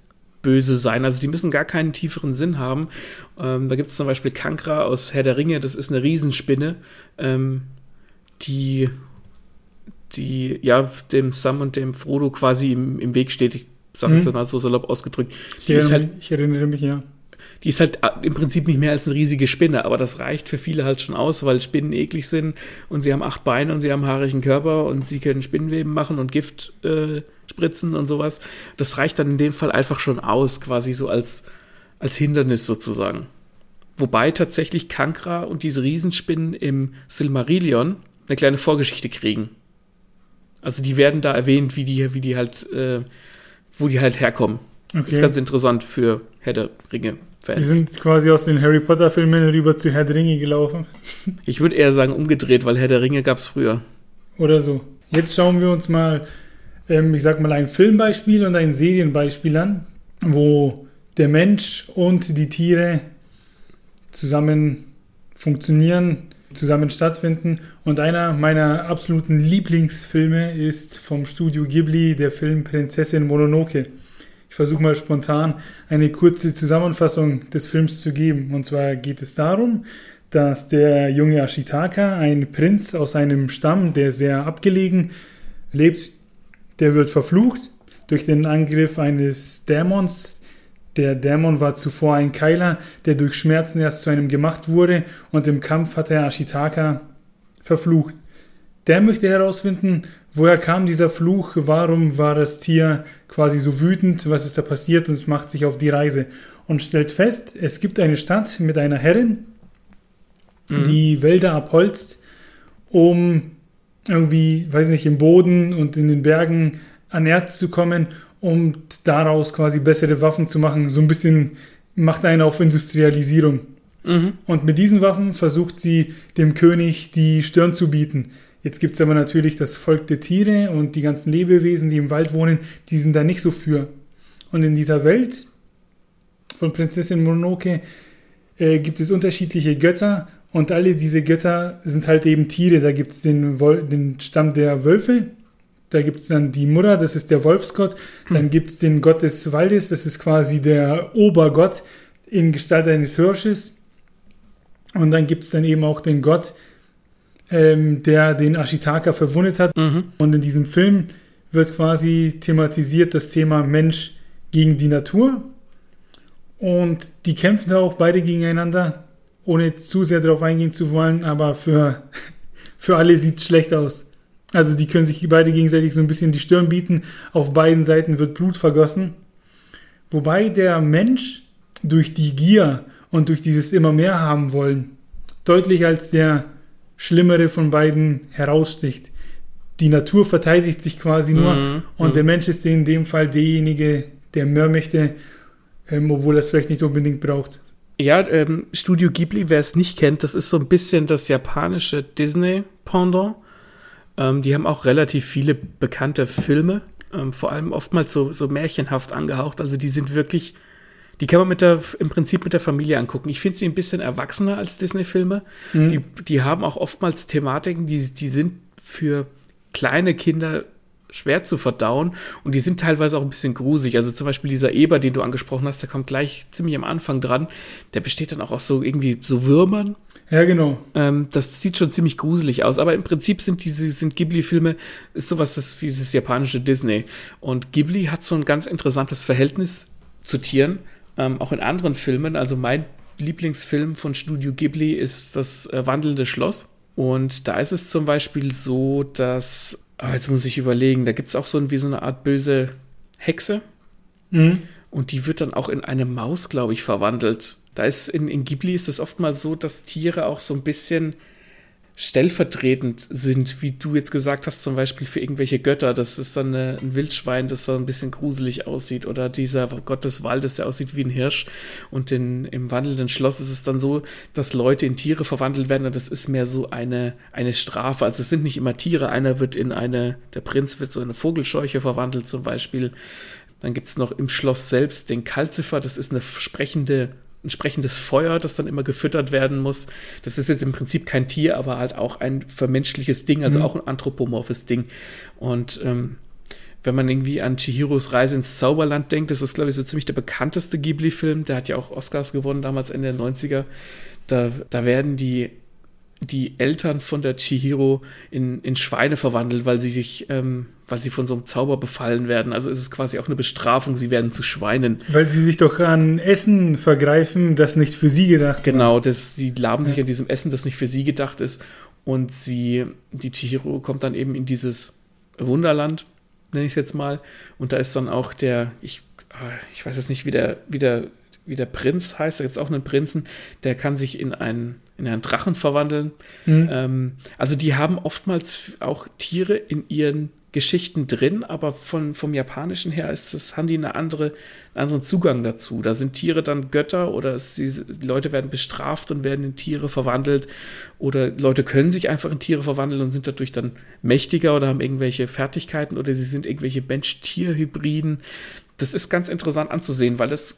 böse sein. Also die müssen gar keinen tieferen Sinn haben. Ähm, da gibt es zum Beispiel Kankra aus Herr der Ringe, das ist eine Riesenspinne, ähm, die, die ja dem Sam und dem Frodo quasi im, im Weg steht. Ich sage es mhm. mal so salopp ausgedrückt. Die ich, ist halt, ich erinnere mich, ja. Die ist halt äh, im Prinzip nicht mehr als eine riesige Spinne, aber das reicht für viele halt schon aus, weil Spinnen eklig sind und sie haben acht Beine und sie haben haarigen Körper und sie können Spinnenweben machen und Gift äh, spritzen und sowas. Das reicht dann in dem Fall einfach schon aus, quasi so als, als Hindernis sozusagen. Wobei tatsächlich Kankra und diese Riesenspinnen im Silmarillion eine kleine Vorgeschichte kriegen. Also die werden da erwähnt, wie die, wie die halt, äh, wo die halt herkommen. Okay. Das ist ganz interessant für Herr der Ringe-Fans. Die sind quasi aus den Harry Potter-Filmen rüber zu Herr der Ringe gelaufen. Ich würde eher sagen umgedreht, weil Herr der Ringe gab es früher. Oder so. Jetzt schauen wir uns mal ähm, ich sag mal, ein Filmbeispiel und ein Serienbeispiel an, wo der Mensch und die Tiere zusammen funktionieren, zusammen stattfinden. Und einer meiner absoluten Lieblingsfilme ist vom Studio Ghibli der Film Prinzessin Mononoke. Ich versuche mal spontan eine kurze Zusammenfassung des Films zu geben. Und zwar geht es darum, dass der junge Ashitaka, ein Prinz aus einem Stamm, der sehr abgelegen lebt, der wird verflucht durch den Angriff eines Dämons. Der Dämon war zuvor ein Keiler, der durch Schmerzen erst zu einem gemacht wurde und im Kampf hat er Ashitaka verflucht. Der möchte herausfinden, woher kam dieser Fluch, warum war das Tier quasi so wütend, was ist da passiert und macht sich auf die Reise und stellt fest, es gibt eine Stadt mit einer Herrin, mhm. die Wälder abholzt, um irgendwie, weiß nicht, im Boden und in den Bergen an Erz zu kommen und daraus quasi bessere Waffen zu machen. So ein bisschen macht einen auf Industrialisierung. Mhm. Und mit diesen Waffen versucht sie dem König die Stirn zu bieten. Jetzt gibt es aber natürlich das Volk der Tiere und die ganzen Lebewesen, die im Wald wohnen, die sind da nicht so für. Und in dieser Welt von Prinzessin Mononoke äh, gibt es unterschiedliche Götter und alle diese Götter sind halt eben Tiere. Da gibt es den, den Stamm der Wölfe, Da gibt es dann die Mutter, das ist der Wolfsgott. Dann hm. gibt es den Gott des Waldes, das ist quasi der Obergott in Gestalt eines Hirsches. Und dann gibt es dann eben auch den Gott, ähm, der den Ashitaka verwundet hat. Mhm. Und in diesem Film wird quasi thematisiert das Thema Mensch gegen die Natur. Und die kämpfen da auch beide gegeneinander, ohne zu sehr darauf eingehen zu wollen, aber für, für alle sieht es schlecht aus. Also die können sich beide gegenseitig so ein bisschen die Stirn bieten. Auf beiden Seiten wird Blut vergossen. Wobei der Mensch durch die Gier und durch dieses immer mehr haben wollen deutlich als der schlimmere von beiden heraussticht. Die Natur verteidigt sich quasi nur mhm. und mhm. der Mensch ist in dem Fall derjenige, der mehr möchte, ähm, obwohl er es vielleicht nicht unbedingt braucht. Ja, ähm, Studio Ghibli, wer es nicht kennt, das ist so ein bisschen das japanische Disney-Pendant. Ähm, die haben auch relativ viele bekannte Filme, ähm, vor allem oftmals so, so märchenhaft angehaucht. Also die sind wirklich die kann man mit der, im Prinzip mit der Familie angucken. Ich finde sie ein bisschen erwachsener als Disney-Filme. Mhm. Die, die haben auch oftmals Thematiken, die, die sind für kleine Kinder schwer zu verdauen und die sind teilweise auch ein bisschen gruselig. Also zum Beispiel dieser Eber, den du angesprochen hast, der kommt gleich ziemlich am Anfang dran. Der besteht dann auch aus so irgendwie so Würmern. Ja, genau. Ähm, das sieht schon ziemlich gruselig aus. Aber im Prinzip sind diese sind Ghibli-Filme ist sowas das, wie das japanische Disney. Und Ghibli hat so ein ganz interessantes Verhältnis zu Tieren ähm, auch in anderen Filmen. Also mein Lieblingsfilm von Studio Ghibli ist das äh, Wandelnde Schloss. Und da ist es zum Beispiel so, dass, ah, jetzt muss ich überlegen, da gibt es auch so ein, wie so eine Art böse Hexe. Mhm. Und die wird dann auch in eine Maus, glaube ich, verwandelt. Da ist in, in Ghibli ist es oftmals so, dass Tiere auch so ein bisschen stellvertretend sind, wie du jetzt gesagt hast, zum Beispiel für irgendwelche Götter. Das ist dann eine, ein Wildschwein, das so ein bisschen gruselig aussieht, oder dieser Gott des Waldes, der aussieht wie ein Hirsch. Und in, im wandelnden Schloss ist es dann so, dass Leute in Tiere verwandelt werden, und das ist mehr so eine, eine Strafe. Also es sind nicht immer Tiere. Einer wird in eine, der Prinz wird so in eine Vogelscheuche verwandelt, zum Beispiel. Dann gibt es noch im Schloss selbst den Kalzifer, das ist eine sprechende entsprechendes Feuer, das dann immer gefüttert werden muss. Das ist jetzt im Prinzip kein Tier, aber halt auch ein vermenschliches Ding, also mhm. auch ein anthropomorphes Ding. Und ähm, wenn man irgendwie an Chihiros Reise ins Zauberland denkt, das ist, glaube ich, so ziemlich der bekannteste Ghibli-Film. Der hat ja auch Oscars gewonnen, damals Ende der 90er. Da, da werden die die Eltern von der Chihiro in, in Schweine verwandelt, weil sie sich, ähm, weil sie von so einem Zauber befallen werden. Also ist es quasi auch eine Bestrafung, sie werden zu Schweinen. Weil sie sich doch an Essen vergreifen, das nicht für sie gedacht ist. Genau, das, sie laben ja. sich an diesem Essen, das nicht für sie gedacht ist. Und sie, die Chihiro kommt dann eben in dieses Wunderland, nenne ich es jetzt mal. Und da ist dann auch der, ich, ah, ich weiß jetzt nicht, wie der, wie der wie der Prinz heißt, da gibt es auch einen Prinzen, der kann sich in einen, in einen Drachen verwandeln. Mhm. Ähm, also die haben oftmals auch Tiere in ihren Geschichten drin, aber von, vom Japanischen her ist das, haben die eine andere, einen anderen Zugang dazu. Da sind Tiere dann Götter oder es, die Leute werden bestraft und werden in Tiere verwandelt oder Leute können sich einfach in Tiere verwandeln und sind dadurch dann mächtiger oder haben irgendwelche Fertigkeiten oder sie sind irgendwelche Mensch-Tier-Hybriden. Das ist ganz interessant anzusehen, weil das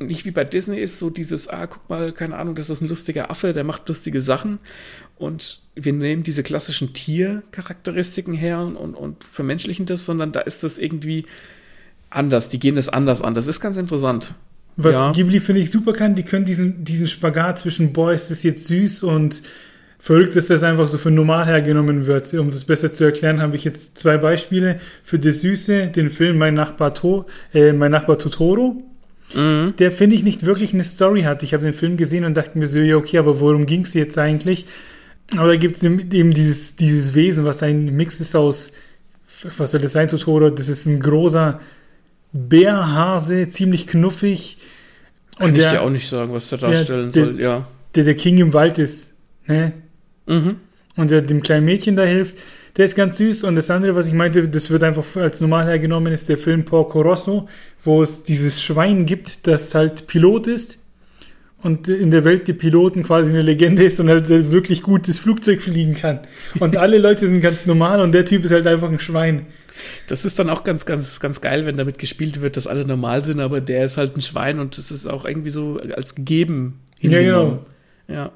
nicht wie bei Disney ist, so dieses, ah, guck mal, keine Ahnung, das ist ein lustiger Affe, der macht lustige Sachen. Und wir nehmen diese klassischen Tiercharakteristiken her und, und vermenschlichen das, sondern da ist das irgendwie anders. Die gehen das anders an. Das ist ganz interessant. Was ja. Ghibli, finde ich, super kann, die können diesen, diesen Spagat zwischen, boah, ist das jetzt süß und verrückt, dass das einfach so für normal hergenommen wird. Um das besser zu erklären, habe ich jetzt zwei Beispiele. Für das Süße, den Film Mein Nachbar, to äh, mein Nachbar Totoro mhm. der, finde ich, nicht wirklich eine Story hat. Ich habe den Film gesehen und dachte mir so, ja, okay, aber worum ging es jetzt eigentlich? Aber da gibt es eben dieses, dieses Wesen, was ein Mix ist aus, was soll das sein, Totoro? Das ist ein großer Bärhase, ziemlich knuffig. Kann und ich dir auch nicht sagen, was der darstellen der, soll, ja. Der, der King im Wald ist, ne? Mhm. Und der dem kleinen Mädchen da hilft. Der ist ganz süß. Und das andere, was ich meinte, das wird einfach als normal hergenommen, ist der Film Porco Rosso, wo es dieses Schwein gibt, das halt Pilot ist und in der Welt die Piloten quasi eine Legende ist und halt wirklich gutes Flugzeug fliegen kann. Und alle Leute sind ganz normal und der Typ ist halt einfach ein Schwein. Das ist dann auch ganz, ganz, ganz geil, wenn damit gespielt wird, dass alle normal sind, aber der ist halt ein Schwein und das ist auch irgendwie so als gegeben. Ja, genau. Ja.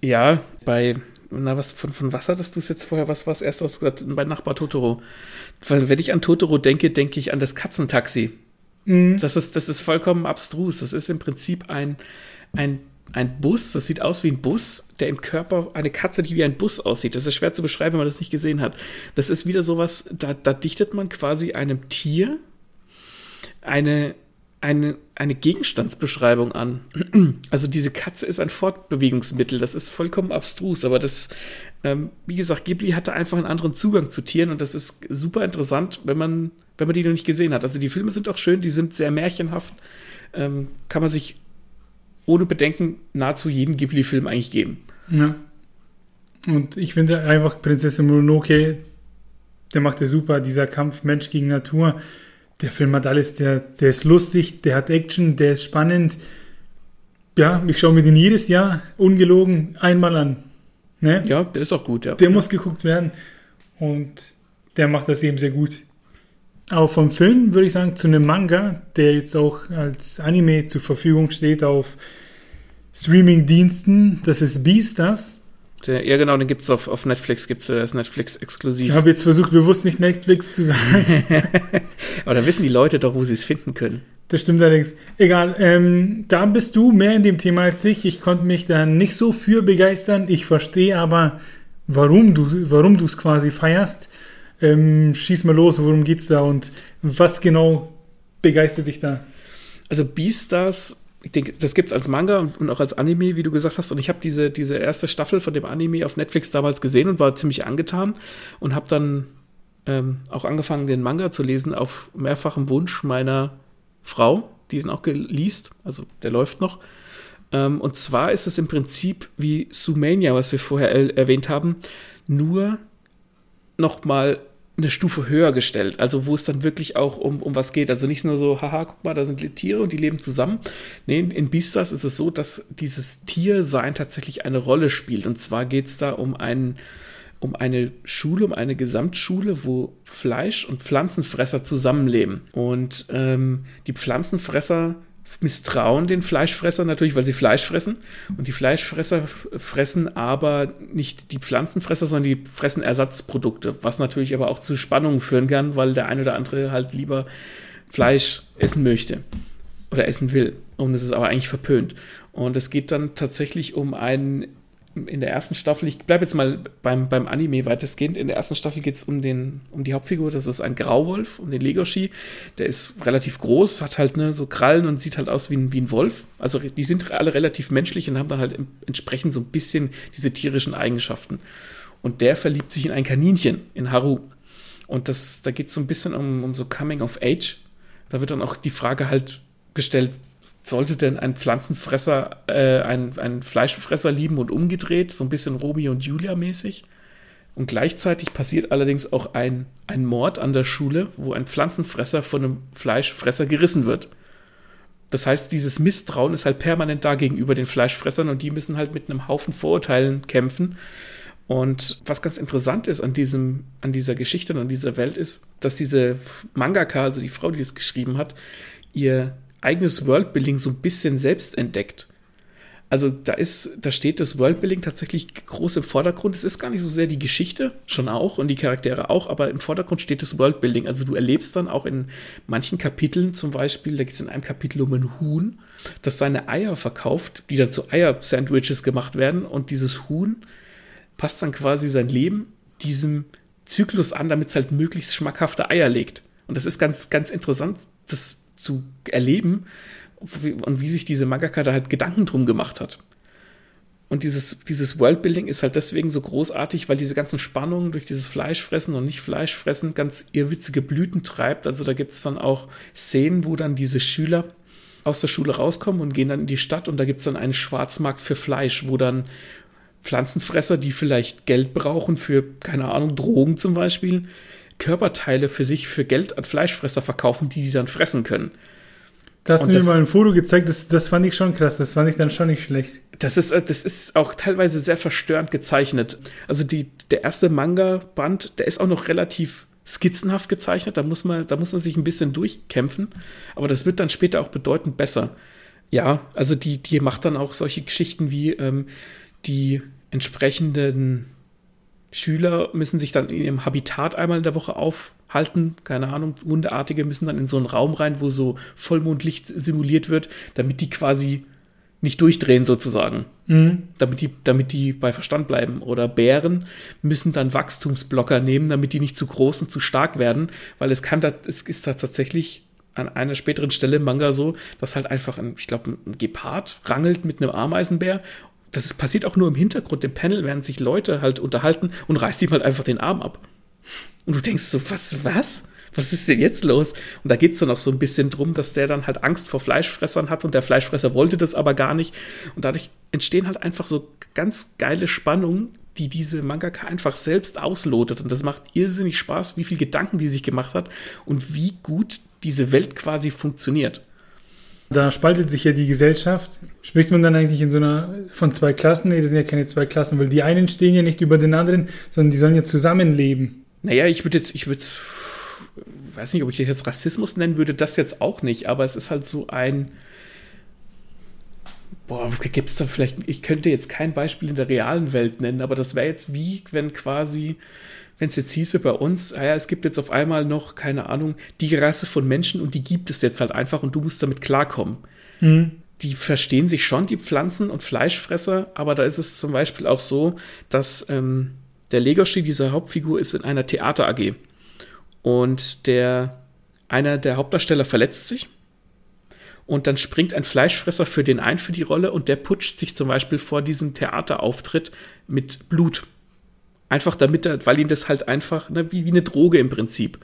Ja, bei na, was, von, von was hattest du es jetzt vorher? Was war es erst gesagt? Bei Nachbar Totoro. Weil, wenn ich an Totoro denke, denke ich an das Katzentaxi. Mhm. Das ist, das ist vollkommen abstrus. Das ist im Prinzip ein, ein, ein Bus. Das sieht aus wie ein Bus, der im Körper eine Katze, die wie ein Bus aussieht. Das ist schwer zu beschreiben, wenn man das nicht gesehen hat. Das ist wieder sowas, da, da dichtet man quasi einem Tier eine, eine, eine Gegenstandsbeschreibung an. Also diese Katze ist ein Fortbewegungsmittel, das ist vollkommen abstrus, aber das, ähm, wie gesagt, Ghibli hatte einfach einen anderen Zugang zu Tieren und das ist super interessant, wenn man, wenn man die noch nicht gesehen hat. Also die Filme sind auch schön, die sind sehr märchenhaft, ähm, kann man sich ohne Bedenken nahezu jeden Ghibli-Film eigentlich geben. Ja. Und ich finde einfach Prinzessin Mononoke, der macht es super, dieser Kampf Mensch gegen Natur der Film hat alles, der, der ist lustig, der hat Action, der ist spannend. Ja, ich schaue mir den jedes Jahr ungelogen einmal an. Ne? Ja, der ist auch gut, ja. Der muss geguckt werden und der macht das eben sehr gut. Aber vom Film würde ich sagen, zu einem Manga, der jetzt auch als Anime zur Verfügung steht auf Streaming-Diensten, das ist Beastars. Der, ja, genau, den gibt es auf, auf Netflix, gibt es äh, das Netflix exklusiv. Ich habe jetzt versucht, bewusst nicht Netflix zu sagen. Aber da wissen die Leute doch, wo sie es finden können. Das stimmt allerdings. Egal, ähm, da bist du mehr in dem Thema als ich. Ich konnte mich da nicht so für begeistern. Ich verstehe aber, warum du warum es quasi feierst. Ähm, schieß mal los, worum geht's da und was genau begeistert dich da? Also Beastars ich denke, das gibt es als Manga und, auch als Anime, wie du gesagt hast. Und ich habe diese, diese erste Staffel von dem Anime auf Netflix damals gesehen und war ziemlich angetan und habe dann ähm, auch angefangen, den Manga zu lesen auf mehrfachem Wunsch meiner Frau, die den auch liest. Also der läuft noch. Ähm, und zwar ist es im Prinzip wie Sumania, was wir vorher erwähnt haben, nur noch mal eine Stufe höher gestellt, also wo es dann wirklich auch um, um was geht. Also nicht nur so, haha, guck mal, da sind Tiere und die leben zusammen. Nee, in Beastars ist es so, dass dieses Tiersein tatsächlich eine Rolle spielt. Und zwar geht es da um einen, um eine Schule, um eine Gesamtschule, wo Fleisch- und Pflanzenfresser zusammenleben. Und ähm, die Pflanzenfresser misstrauen den Fleischfressern natürlich, weil sie Fleisch fressen. Und die Fleischfresser fressen aber nicht die Pflanzenfresser, sondern die fressen Ersatzprodukte, was natürlich aber auch zu Spannungen führen kann, weil der eine oder andere halt lieber Fleisch essen möchte oder essen will. Und es ist aber eigentlich verpönt. Und es geht dann tatsächlich um einen in der ersten Staffel, ich bleibe jetzt mal beim, beim Anime weitestgehend, in der ersten Staffel geht es um, um die Hauptfigur, das ist ein Grauwolf, um den Legoshi. Der ist relativ groß, hat halt ne, so Krallen und sieht halt aus wie ein, wie ein Wolf. Also die sind alle relativ menschlich und haben dann halt entsprechend so ein bisschen diese tierischen Eigenschaften. Und der verliebt sich in ein Kaninchen, in Haru. Und das, da geht es so ein bisschen um, um so Coming of Age. Da wird dann auch die Frage halt gestellt, sollte denn ein Pflanzenfresser äh, ein, ein Fleischfresser lieben und umgedreht, so ein bisschen Romeo und Julia mäßig? Und gleichzeitig passiert allerdings auch ein, ein Mord an der Schule, wo ein Pflanzenfresser von einem Fleischfresser gerissen wird. Das heißt, dieses Misstrauen ist halt permanent da gegenüber den Fleischfressern und die müssen halt mit einem Haufen Vorurteilen kämpfen. Und was ganz interessant ist an, diesem, an dieser Geschichte und an dieser Welt ist, dass diese Mangaka, also die Frau, die es geschrieben hat, ihr eigenes Worldbuilding so ein bisschen selbst entdeckt. Also da ist, da steht das Worldbuilding tatsächlich groß im Vordergrund. Es ist gar nicht so sehr die Geschichte, schon auch und die Charaktere auch, aber im Vordergrund steht das Worldbuilding. Also du erlebst dann auch in manchen Kapiteln zum Beispiel, da geht es in einem Kapitel um ein Huhn, das seine Eier verkauft, die dann zu Eier-Sandwiches gemacht werden und dieses Huhn passt dann quasi sein Leben diesem Zyklus an, damit es halt möglichst schmackhafte Eier legt. Und das ist ganz, ganz interessant, das zu erleben und wie sich diese Mangaka da halt Gedanken drum gemacht hat. Und dieses, dieses Worldbuilding ist halt deswegen so großartig, weil diese ganzen Spannungen durch dieses Fleischfressen und nicht Fleischfressen ganz irrwitzige Blüten treibt. Also da gibt es dann auch Szenen, wo dann diese Schüler aus der Schule rauskommen und gehen dann in die Stadt und da gibt es dann einen Schwarzmarkt für Fleisch, wo dann Pflanzenfresser, die vielleicht Geld brauchen für, keine Ahnung, Drogen zum Beispiel, Körperteile für sich für Geld an Fleischfresser verkaufen, die die dann fressen können. Da hast du mir mal ein Foto gezeigt, das, das fand ich schon krass, das fand ich dann schon nicht schlecht. Das ist, äh, das ist auch teilweise sehr verstörend gezeichnet. Also die, der erste Manga-Band, der ist auch noch relativ skizzenhaft gezeichnet, da muss, man, da muss man sich ein bisschen durchkämpfen, aber das wird dann später auch bedeutend besser. Ja, also die, die macht dann auch solche Geschichten wie ähm, die entsprechenden Schüler müssen sich dann in ihrem Habitat einmal in der Woche aufhalten. Keine Ahnung, Hundeartige müssen dann in so einen Raum rein, wo so Vollmondlicht simuliert wird, damit die quasi nicht durchdrehen sozusagen. Mhm. Damit, die, damit die bei Verstand bleiben. Oder Bären müssen dann Wachstumsblocker nehmen, damit die nicht zu groß und zu stark werden, weil es kann da, es ist da tatsächlich an einer späteren Stelle im Manga so, dass halt einfach ein, ich glaube, ein Gepard rangelt mit einem Ameisenbär das ist, passiert auch nur im Hintergrund. Im Panel werden sich Leute halt unterhalten und reißt ihm halt einfach den Arm ab. Und du denkst so, was, was? Was ist denn jetzt los? Und da geht es dann auch so ein bisschen drum, dass der dann halt Angst vor Fleischfressern hat und der Fleischfresser wollte das aber gar nicht. Und dadurch entstehen halt einfach so ganz geile Spannungen, die diese Mangaka einfach selbst auslotet. Und das macht irrsinnig Spaß, wie viel Gedanken die sich gemacht hat und wie gut diese Welt quasi funktioniert. Da spaltet sich ja die Gesellschaft. Spricht man dann eigentlich in so einer von zwei Klassen? Nee, das sind ja keine zwei Klassen, weil die einen stehen ja nicht über den anderen, sondern die sollen ja zusammenleben. Naja, ich würde jetzt, ich würde weiß nicht, ob ich das jetzt Rassismus nennen würde, das jetzt auch nicht, aber es ist halt so ein, boah, gibt es da vielleicht, ich könnte jetzt kein Beispiel in der realen Welt nennen, aber das wäre jetzt wie, wenn quasi wenn es jetzt hieße bei uns, ah ja, es gibt jetzt auf einmal noch, keine Ahnung, die Rasse von Menschen und die gibt es jetzt halt einfach und du musst damit klarkommen. Mhm. Die verstehen sich schon, die Pflanzen- und Fleischfresser, aber da ist es zum Beispiel auch so, dass ähm, der Legoshi, dieser Hauptfigur, ist in einer Theater AG. Und der, einer der Hauptdarsteller verletzt sich. Und dann springt ein Fleischfresser für den ein für die Rolle und der putscht sich zum Beispiel vor diesem Theaterauftritt mit Blut. Einfach damit weil ihn das halt einfach, ne, wie, wie eine Droge im Prinzip.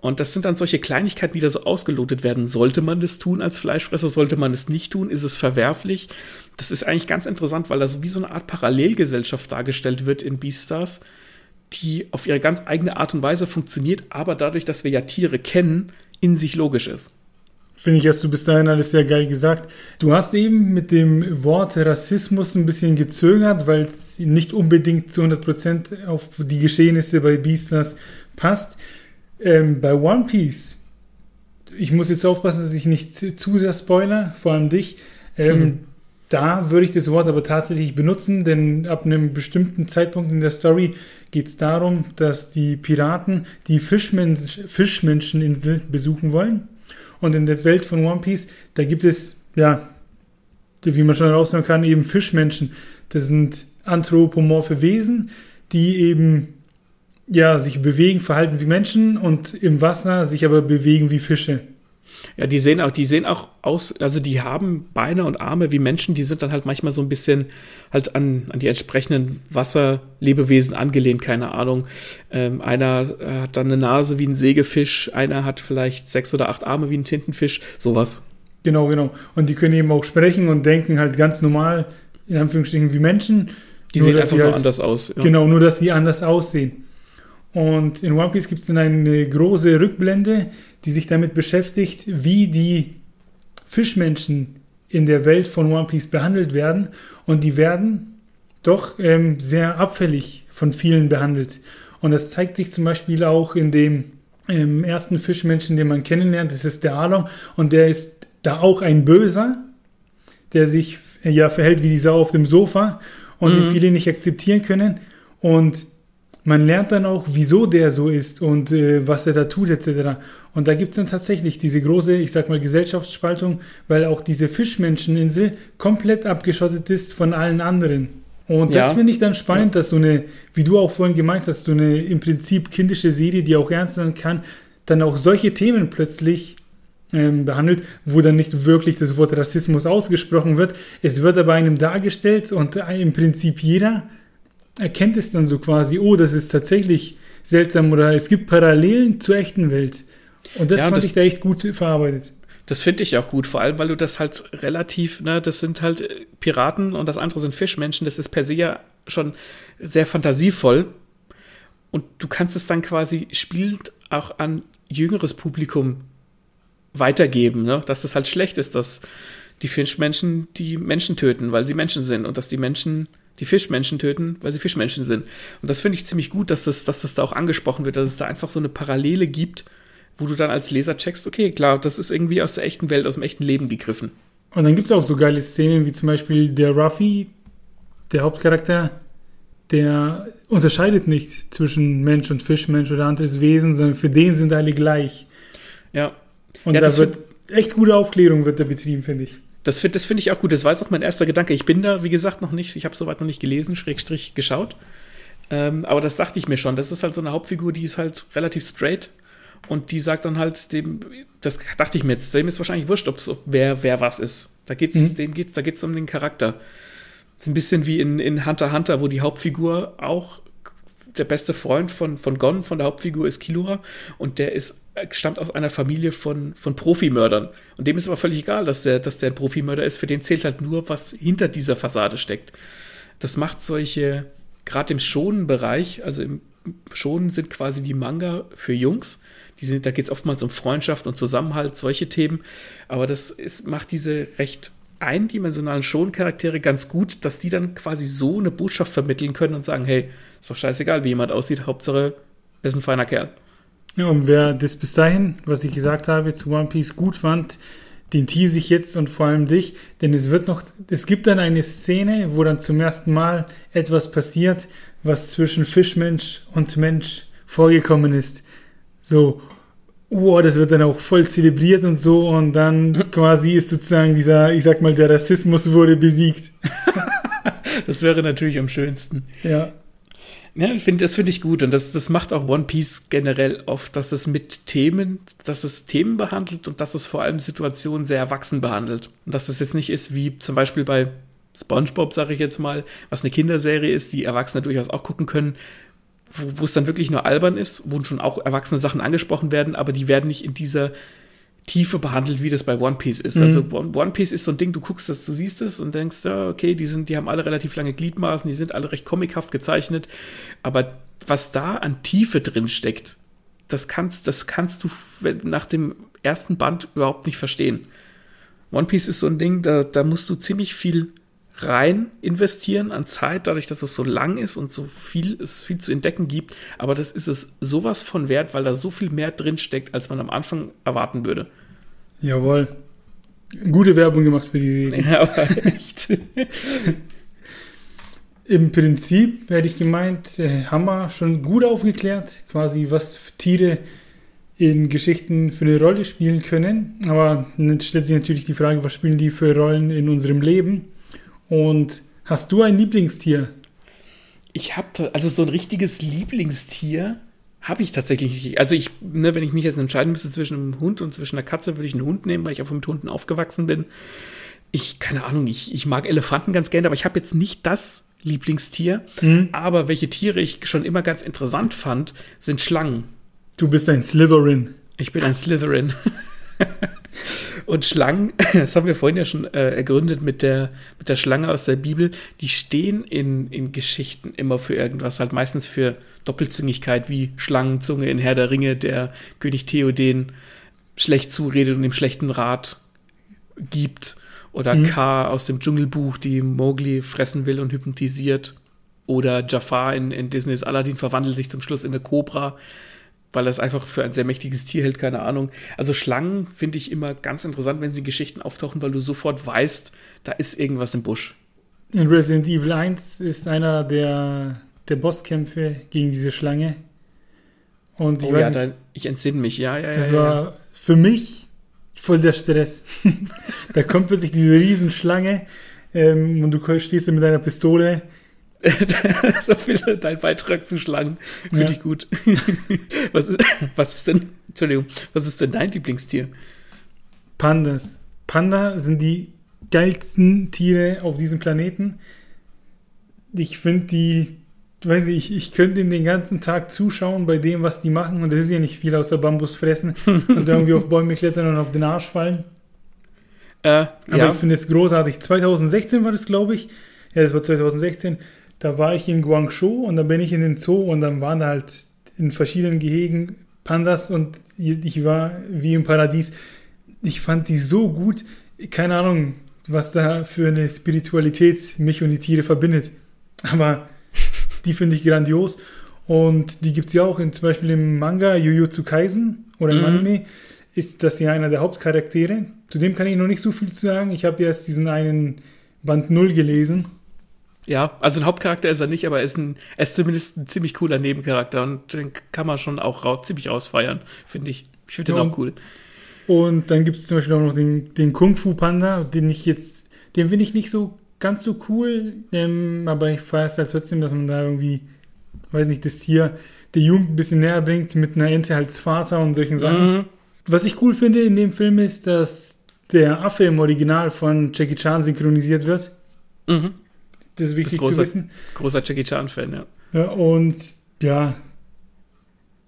Und das sind dann solche Kleinigkeiten, die da so ausgelotet werden. Sollte man das tun als Fleischfresser? Sollte man es nicht tun? Ist es verwerflich? Das ist eigentlich ganz interessant, weil da so wie so eine Art Parallelgesellschaft dargestellt wird in Beastars, die auf ihre ganz eigene Art und Weise funktioniert, aber dadurch, dass wir ja Tiere kennen, in sich logisch ist. Finde ich, hast du bis dahin alles sehr geil gesagt. Du hast eben mit dem Wort Rassismus ein bisschen gezögert, weil es nicht unbedingt zu 100% auf die Geschehnisse bei Beastars passt. Ähm, bei One Piece, ich muss jetzt aufpassen, dass ich nicht zu sehr spoiler, vor allem dich. Ähm, hm. Da würde ich das Wort aber tatsächlich benutzen, denn ab einem bestimmten Zeitpunkt in der Story geht es darum, dass die Piraten die Fischmensch Fischmenscheninsel besuchen wollen und in der Welt von One Piece, da gibt es, ja, wie man schon herausfinden kann, eben Fischmenschen. Das sind anthropomorphe Wesen, die eben ja, sich bewegen, verhalten wie Menschen und im Wasser sich aber bewegen wie Fische. Ja, die sehen auch, die sehen auch aus, also die haben Beine und Arme wie Menschen, die sind dann halt manchmal so ein bisschen halt an, an die entsprechenden Wasserlebewesen angelehnt, keine Ahnung. Ähm, einer hat dann eine Nase wie ein Sägefisch, einer hat vielleicht sechs oder acht Arme wie ein Tintenfisch, sowas. Genau, genau. Und die können eben auch sprechen und denken halt ganz normal, in Anführungsstrichen, wie Menschen. Die sehen einfach nur halt, anders aus. Ja. Genau, nur dass sie anders aussehen. Und in One Piece gibt es dann eine große Rückblende, die sich damit beschäftigt, wie die Fischmenschen in der Welt von One Piece behandelt werden. Und die werden doch ähm, sehr abfällig von vielen behandelt. Und das zeigt sich zum Beispiel auch in dem ähm, ersten Fischmenschen, den man kennenlernt. Das ist der Arlong. Und der ist da auch ein Böser, der sich äh, ja verhält wie die Sau auf dem Sofa und mhm. den viele nicht akzeptieren können. Und man lernt dann auch, wieso der so ist und äh, was er da tut, etc. Und da gibt es dann tatsächlich diese große, ich sag mal, Gesellschaftsspaltung, weil auch diese Fischmenscheninsel komplett abgeschottet ist von allen anderen. Und das ja. finde ich dann spannend, dass so eine, wie du auch vorhin gemeint hast, so eine im Prinzip kindische Serie, die auch ernst sein kann, dann auch solche Themen plötzlich ähm, behandelt, wo dann nicht wirklich das Wort Rassismus ausgesprochen wird. Es wird aber einem dargestellt und äh, im Prinzip jeder erkennt es dann so quasi, oh, das ist tatsächlich seltsam oder es gibt Parallelen zur echten Welt. Und das ja, fand das, ich da echt gut verarbeitet. Das finde ich auch gut, vor allem, weil du das halt relativ, ne, das sind halt Piraten und das andere sind Fischmenschen, das ist per se ja schon sehr fantasievoll. Und du kannst es dann quasi spielend auch an jüngeres Publikum weitergeben, ne? dass das halt schlecht ist, dass die Fischmenschen die Menschen töten, weil sie Menschen sind und dass die Menschen die Fischmenschen töten, weil sie Fischmenschen sind. Und das finde ich ziemlich gut, dass das, dass das da auch angesprochen wird, dass es da einfach so eine Parallele gibt, wo du dann als Leser checkst, okay, klar, das ist irgendwie aus der echten Welt, aus dem echten Leben gegriffen. Und dann gibt es auch so geile Szenen, wie zum Beispiel der Ruffy, der Hauptcharakter, der unterscheidet nicht zwischen Mensch und Fischmensch oder anderes Wesen, sondern für den sind alle gleich. Ja. Und Ja, da wird echt gute Aufklärung wird da betrieben, finde ich. Das finde das find ich auch gut. Das war jetzt auch mein erster Gedanke. Ich bin da, wie gesagt, noch nicht, ich habe soweit noch nicht gelesen, Schrägstrich geschaut. Ähm, aber das dachte ich mir schon. Das ist halt so eine Hauptfigur, die ist halt relativ straight. Und die sagt dann halt dem, das dachte ich mir jetzt, dem ist wahrscheinlich wurscht, ob wer, wer was ist. Da geht's, Mhm. dem geht's, da geht's um den Charakter. Das ist ein bisschen wie in, in Hunter x Hunter, wo die Hauptfigur auch der beste Freund von, von Gon, von der Hauptfigur ist Killua und der ist, stammt aus einer Familie von, von Profimördern. Und dem ist aber völlig egal, dass der, dass der ein Profimörder ist. Für den zählt halt nur, was hinter dieser Fassade steckt. Das macht solche, gerade im Schonen-Bereich, also im Schonen sind quasi die Manga für Jungs. Die sind, da geht es oftmals um Freundschaft und Zusammenhalt, solche Themen. Aber das ist, macht diese recht eindimensionalen Schon-Charaktere ganz gut, dass die dann quasi so eine Botschaft vermitteln können und sagen, hey, ist doch scheißegal, wie jemand aussieht, Hauptsache, er ist ein feiner Kerl. Ja, und wer das bis dahin, was ich gesagt habe, zu One Piece gut fand, den tease ich jetzt und vor allem dich, denn es wird noch, es gibt dann eine Szene, wo dann zum ersten Mal etwas passiert, was zwischen Fischmensch und Mensch vorgekommen ist. So, oh, das wird dann auch voll zelebriert und so und dann quasi ist sozusagen dieser, ich sag mal, der Rassismus wurde besiegt. Das wäre natürlich am schönsten. Ja. Ja, ich das finde ich gut und das, das macht auch One Piece generell oft, dass es mit Themen, dass es Themen behandelt und dass es vor allem Situationen sehr erwachsen behandelt. Und dass es jetzt nicht ist wie zum Beispiel bei SpongeBob, sage ich jetzt mal, was eine Kinderserie ist, die Erwachsene durchaus auch gucken können, wo es dann wirklich nur albern ist, wo schon auch erwachsene Sachen angesprochen werden, aber die werden nicht in dieser Tiefe behandelt, wie das bei One Piece ist. Mhm. Also One Piece ist so ein Ding, du guckst das, du siehst es und denkst, ja, okay, die sind, die haben alle relativ lange Gliedmaßen, die sind alle recht comichaft gezeichnet, aber was da an Tiefe drin steckt, das kannst, das kannst du nach dem ersten Band überhaupt nicht verstehen. One Piece ist so ein Ding, da, da musst du ziemlich viel rein investieren an Zeit, dadurch, dass es so lang ist und so viel es viel zu entdecken gibt. Aber das ist es sowas von wert, weil da so viel mehr drin steckt, als man am Anfang erwarten würde. Jawohl. Gute Werbung gemacht für die Serie. Ja, aber echt. Im Prinzip hätte ich gemeint, äh, haben wir schon gut aufgeklärt, quasi was Tiere in Geschichten für eine Rolle spielen können. Aber dann stellt sich natürlich die Frage, was spielen die für Rollen in unserem Leben? Und hast du ein Lieblingstier? Ich habe also so ein richtiges Lieblingstier habe ich tatsächlich nicht. Also ich, ne, wenn ich mich jetzt entscheiden müsste zwischen einem Hund und zwischen einer Katze, würde ich einen Hund nehmen, weil ich auch mit Hunden aufgewachsen bin. Ich, keine Ahnung, ich, ich mag Elefanten ganz gerne, aber ich habe jetzt nicht das Lieblingstier. Hm? Aber welche Tiere ich schon immer ganz interessant fand, sind Schlangen. Du bist ein Slytherin. Ich bin ein Slytherin. Und Schlangen, das haben wir vorhin ja schon äh, ergründet mit der, mit der Schlange aus der Bibel, die stehen in, in Geschichten immer für irgendwas, halt meistens für Doppelzüngigkeit, wie Schlangenzunge in Herr der Ringe, der König Theoden schlecht zuredet und ihm schlechten Rat gibt. Oder Mhm. K aus dem Dschungelbuch, die Mowgli fressen will und hypnotisiert. Oder Jafar in, in Disneys Aladdin verwandelt sich zum Schluss in eine Kobra, weil er es einfach für ein sehr mächtiges Tier hält, keine Ahnung. Also Schlangen finde ich immer ganz interessant, wenn sie in Geschichten auftauchen, weil du sofort weißt, da ist irgendwas im Busch. In Resident Evil 1 ist einer der, der Bosskämpfe gegen diese Schlange. Und ich oh weiß ja, nicht, da, ich entsinne mich, ja, ja, Das ja. ja. war für mich voll der Stress. da kommt plötzlich diese Riesenschlange ähm, und du stehst mit deiner Pistole. so viel dein Beitrag zu Schlangen. Finde Ja. ich gut. was, ist, was ist denn, Entschuldigung, was ist denn dein Lieblingstier? Pandas. Panda sind die geilsten Tiere auf diesem Planeten. Ich finde die, weiß ich, ich könnte ihnen den ganzen Tag zuschauen bei dem, was die machen. Und das ist ja nicht viel außer Bambus fressen und irgendwie auf Bäume klettern und auf den Arsch fallen. Äh, Aber ja, ich finde es großartig. 2016 war das, glaube ich. Ja, das war 2016. Da war ich in Guangzhou und dann bin ich in den Zoo und dann waren da halt in verschiedenen Gehegen Pandas und ich war wie im Paradies. Ich fand die so gut. Keine Ahnung, was da für eine Spiritualität mich und die Tiere verbindet. Aber die finde ich grandios. Und die gibt es ja auch in, zum Beispiel im Manga Jujutsu Kaisen oder im Mhm. Anime. Ist das ja einer der Hauptcharaktere. Zu dem kann ich noch nicht so viel zu sagen. Ich habe erst diesen einen Band 0 gelesen. Ja, also ein Hauptcharakter ist er nicht, aber er ist, ein, er ist zumindest ein ziemlich cooler Nebencharakter und den kann man schon auch ra ziemlich rausfeiern, finde ich. Ich finde Ja. den auch cool. Und dann gibt es zum Beispiel auch noch den, den Kung Fu Panda, den ich jetzt, den finde ich nicht so ganz so cool, ähm, aber ich feiere es halt trotzdem, dass man da irgendwie, weiß nicht, das Tier der Jugend ein bisschen näher bringt mit einer Ente als Vater und solchen Sachen. Mhm. Was ich cool finde in dem Film ist, dass der Affe im Original von Jackie Chan synchronisiert wird. Mhm. Das ist wichtig großer- zu wissen. Großer Jackie Chan-Fan, ja. Ja, und ja,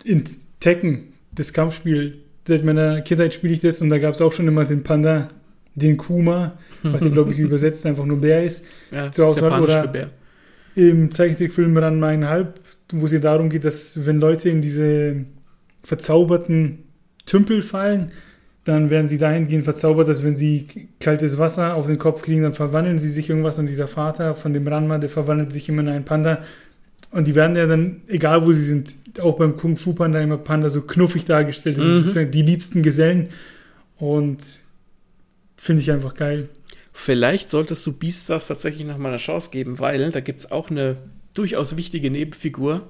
in Tekken, das Kampfspiel, seit meiner Kindheit spiele ich das und da gab es auch schon immer den Panda, den Kuma, was ja, glaube ich, übersetzt einfach nur Bär ist. ja Zur ist Auswahl japanisch oder- Bär. Im Zeichentrickfilm Ran Halb, wo es ja darum geht, dass wenn Leute in diese verzauberten Tümpel fallen, dann werden sie dahingehend verzaubert, dass wenn sie kaltes Wasser auf den Kopf kriegen, dann verwandeln sie sich irgendwas und dieser Vater von dem Ranma, der verwandelt sich immer in einen Panda. Und die werden ja dann, egal wo sie sind, auch beim Kung Fu Panda immer Panda so knuffig dargestellt. Das Mhm. sind sozusagen die liebsten Gesellen. Und finde ich einfach geil. Vielleicht solltest du Beastars tatsächlich noch mal eine Chance geben, weil da gibt es auch eine durchaus wichtige Nebenfigur,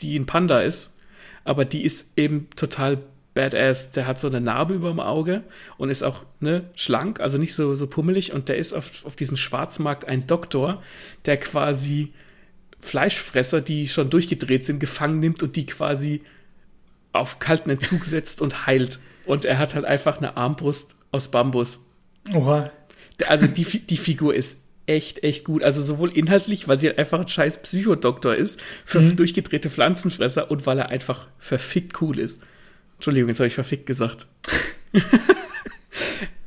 die ein Panda ist, aber die ist eben total badass. Der hat so eine Narbe über dem Auge und ist auch ne, schlank, also nicht so, so pummelig. Und der ist auf, auf diesem Schwarzmarkt ein Doktor, der quasi Fleischfresser, die schon durchgedreht sind, gefangen nimmt und die quasi auf kalten Entzug setzt und heilt. Und er hat halt einfach eine Armbrust aus Bambus. Oha. Also die, die Figur ist echt, echt gut. Also sowohl inhaltlich, weil sie halt einfach ein scheiß Psychodoktor ist für Mhm. durchgedrehte Pflanzenfresser und weil er einfach verfickt cool ist. Entschuldigung, jetzt habe ich verfickt gesagt.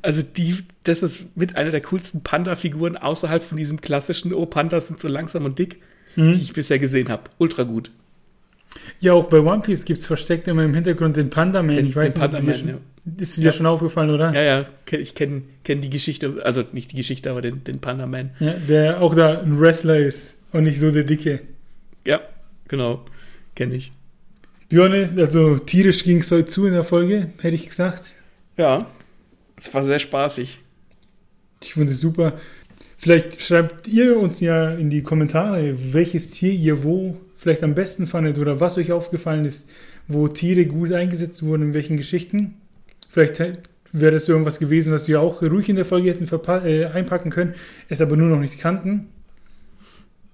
also die, das ist mit einer der coolsten Panda-Figuren außerhalb von diesem klassischen, oh, Pandas sind so langsam und dick, Mhm. die ich bisher gesehen habe. Ultra gut. Ja, auch bei One Piece gibt es versteckt immer im Hintergrund den Panda Man. Den- ich weiß den nicht, Panda Man, schon, ist dir Ja. schon aufgefallen, oder? Ja, ja, ich kenne kenn die Geschichte, also nicht die Geschichte, aber den, den Panda-Man. Ja, der auch da ein Wrestler ist und nicht so der Dicke. Ja, genau, kenne ich. Björne, also tierisch ging es heute zu in der Folge, hätte ich gesagt. Ja, es war sehr spaßig. Ich finde es super. Vielleicht schreibt ihr uns ja in die Kommentare, welches Tier ihr wo vielleicht am besten fandet oder was euch aufgefallen ist, wo Tiere gut eingesetzt wurden, in welchen Geschichten. Vielleicht wäre das irgendwas gewesen, was wir auch ruhig in der Folge hätten äh, einpacken können, es aber nur noch nicht kannten.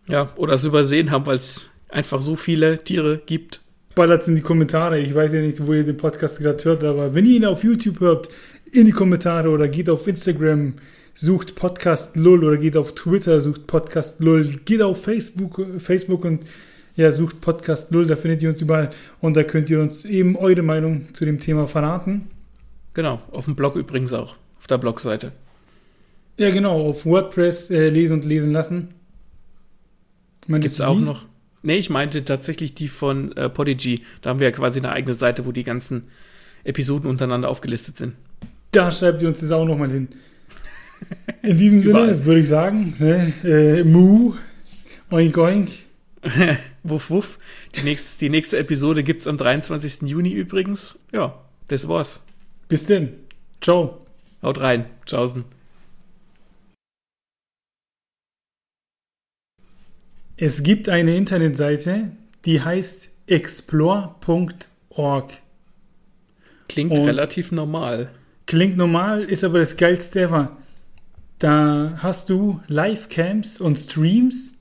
Ja, oder es übersehen haben, weil es einfach so viele Tiere gibt. Ballert in die Kommentare. Ich weiß ja nicht, wo ihr den Podcast gerade hört, aber wenn ihr ihn auf YouTube hört, in die Kommentare oder geht auf Instagram, sucht Podcast Lull oder geht auf Twitter, sucht Podcast Lull, geht auf Facebook, Facebook und ja, sucht Podcast Lull, da findet ihr uns überall und da könnt ihr uns eben eure Meinung zu dem Thema verraten. Genau, auf dem Blog übrigens auch, auf der Blogseite. Ja, genau, auf WordPress äh, lesen und lesen lassen. Gibt's du auch noch. Nee, ich meinte tatsächlich die von äh, Podigy. Da haben wir ja quasi eine eigene Seite, wo die ganzen Episoden untereinander aufgelistet sind. Da schreibt ihr uns das auch nochmal hin. In diesem. Sinne würde ich sagen, ne, äh, Mu, oink oink. wuff, wuff. Die, nächst, die nächste Episode gibt's am 23. Juni übrigens. Ja, das war's. Bis denn. Ciao. Haut rein. Tschaußen. Es gibt eine Internetseite, die heißt explore.org. Klingt Und- relativ normal. Klingt normal, ist aber das geilste ever. Da hast du Livecams und Streams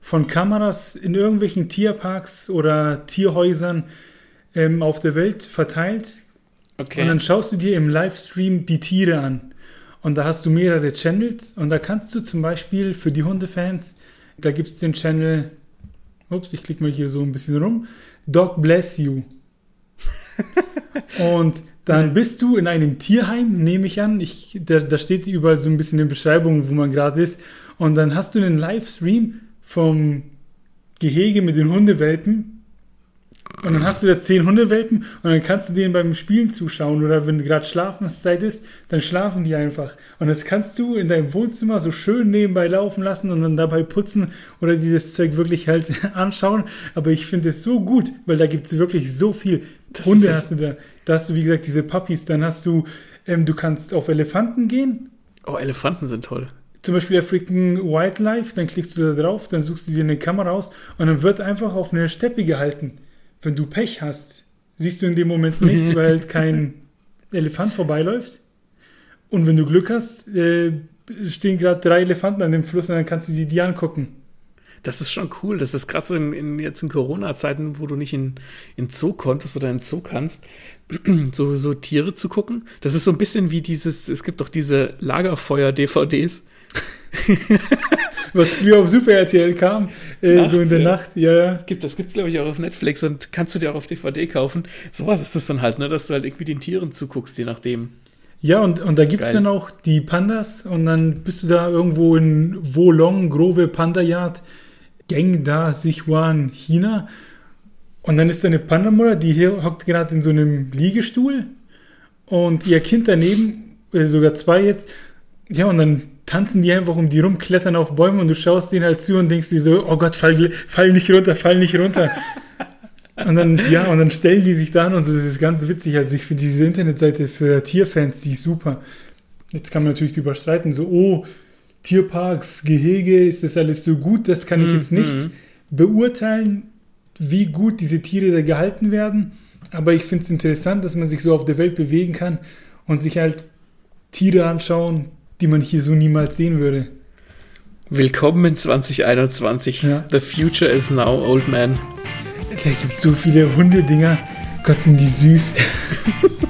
von Kameras in irgendwelchen Tierparks oder Tierhäusern ähm, auf der Welt verteilt. Okay. Und dann schaust du dir im Livestream die Tiere an. Und da hast du mehrere Channels. Und da kannst du zum Beispiel für die Hundefans, da gibt es den Channel, ups, ich klicke mal hier so ein bisschen rum, Dog Bless You. und dann bist du in einem Tierheim, nehme ich an. Ich, da, da steht überall so ein bisschen in Beschreibung, wo man gerade ist. Und dann hast du einen Livestream vom Gehege mit den Hundewelpen. Und dann hast du da zehn Hundewelpen und dann kannst du denen beim Spielen zuschauen oder wenn gerade Schlafenszeit ist, dann schlafen die einfach. Und das kannst du in deinem Wohnzimmer so schön nebenbei laufen lassen und dann dabei putzen oder dir das Zeug wirklich halt anschauen. Aber ich finde es so gut, weil da gibt es wirklich so viel. Das Hunde hast du da. Da hast du, wie gesagt, diese Puppies. Dann hast du, ähm, du kannst auf Elefanten gehen. oh, Elefanten sind toll. zum Beispiel African Wildlife, dann klickst du da drauf, dann suchst du dir eine Kamera aus und dann wird einfach auf eine Steppe gehalten. Wenn du Pech hast, siehst du in dem Moment nichts, weil halt kein Elefant vorbeiläuft. Und wenn du Glück hast, äh, stehen gerade drei Elefanten an dem Fluss und dann kannst du dir die angucken. Das ist schon cool. Das ist gerade so in, in, jetzt in Corona-Zeiten, wo du nicht in, in Zoo konntest oder in Zoo kannst, so, so Tiere zu gucken. Das ist so ein bisschen wie dieses, es gibt doch diese Lagerfeuer-DVDs. Was früher auf Super RTL kam, äh, Nachts, so in der ja. Nacht, ja, ja. Gibt, das gibt's, glaube ich, auch auf Netflix und kannst du dir auch auf DVD kaufen. Sowas ist das dann halt, ne, dass du halt irgendwie den Tieren zuguckst, je nachdem. Ja, und, und da gibt es dann auch die Pandas und dann bist du da irgendwo in Wolong, Grove Panda Yard, Gengda, Sichuan, China. Und dann ist da eine Pandamutter, die hier hockt gerade in so einem Liegestuhl und ihr Kind daneben, äh, sogar zwei jetzt. Ja, und dann tanzen die einfach um die rum, klettern auf Bäume und du schaust denen halt zu und denkst dir so, oh Gott, fall, fall nicht runter, fall nicht runter. und dann, ja, und dann stellen die sich da an und so, das ist ganz witzig. Also ich für diese Internetseite für Tierfans, die ist super. Jetzt kann man natürlich drüber streiten, so, oh, Tierparks, Gehege, ist das alles so gut? Das kann ich jetzt nicht mhm. beurteilen, wie gut diese Tiere da gehalten werden. Aber ich finde es interessant, dass man sich so auf der Welt bewegen kann und sich halt Tiere anschauen, die man hier so niemals sehen würde. Willkommen in 2021. Ja. The future is now, old man. Es gibt so viele Hundedinger. Gott, sind die süß.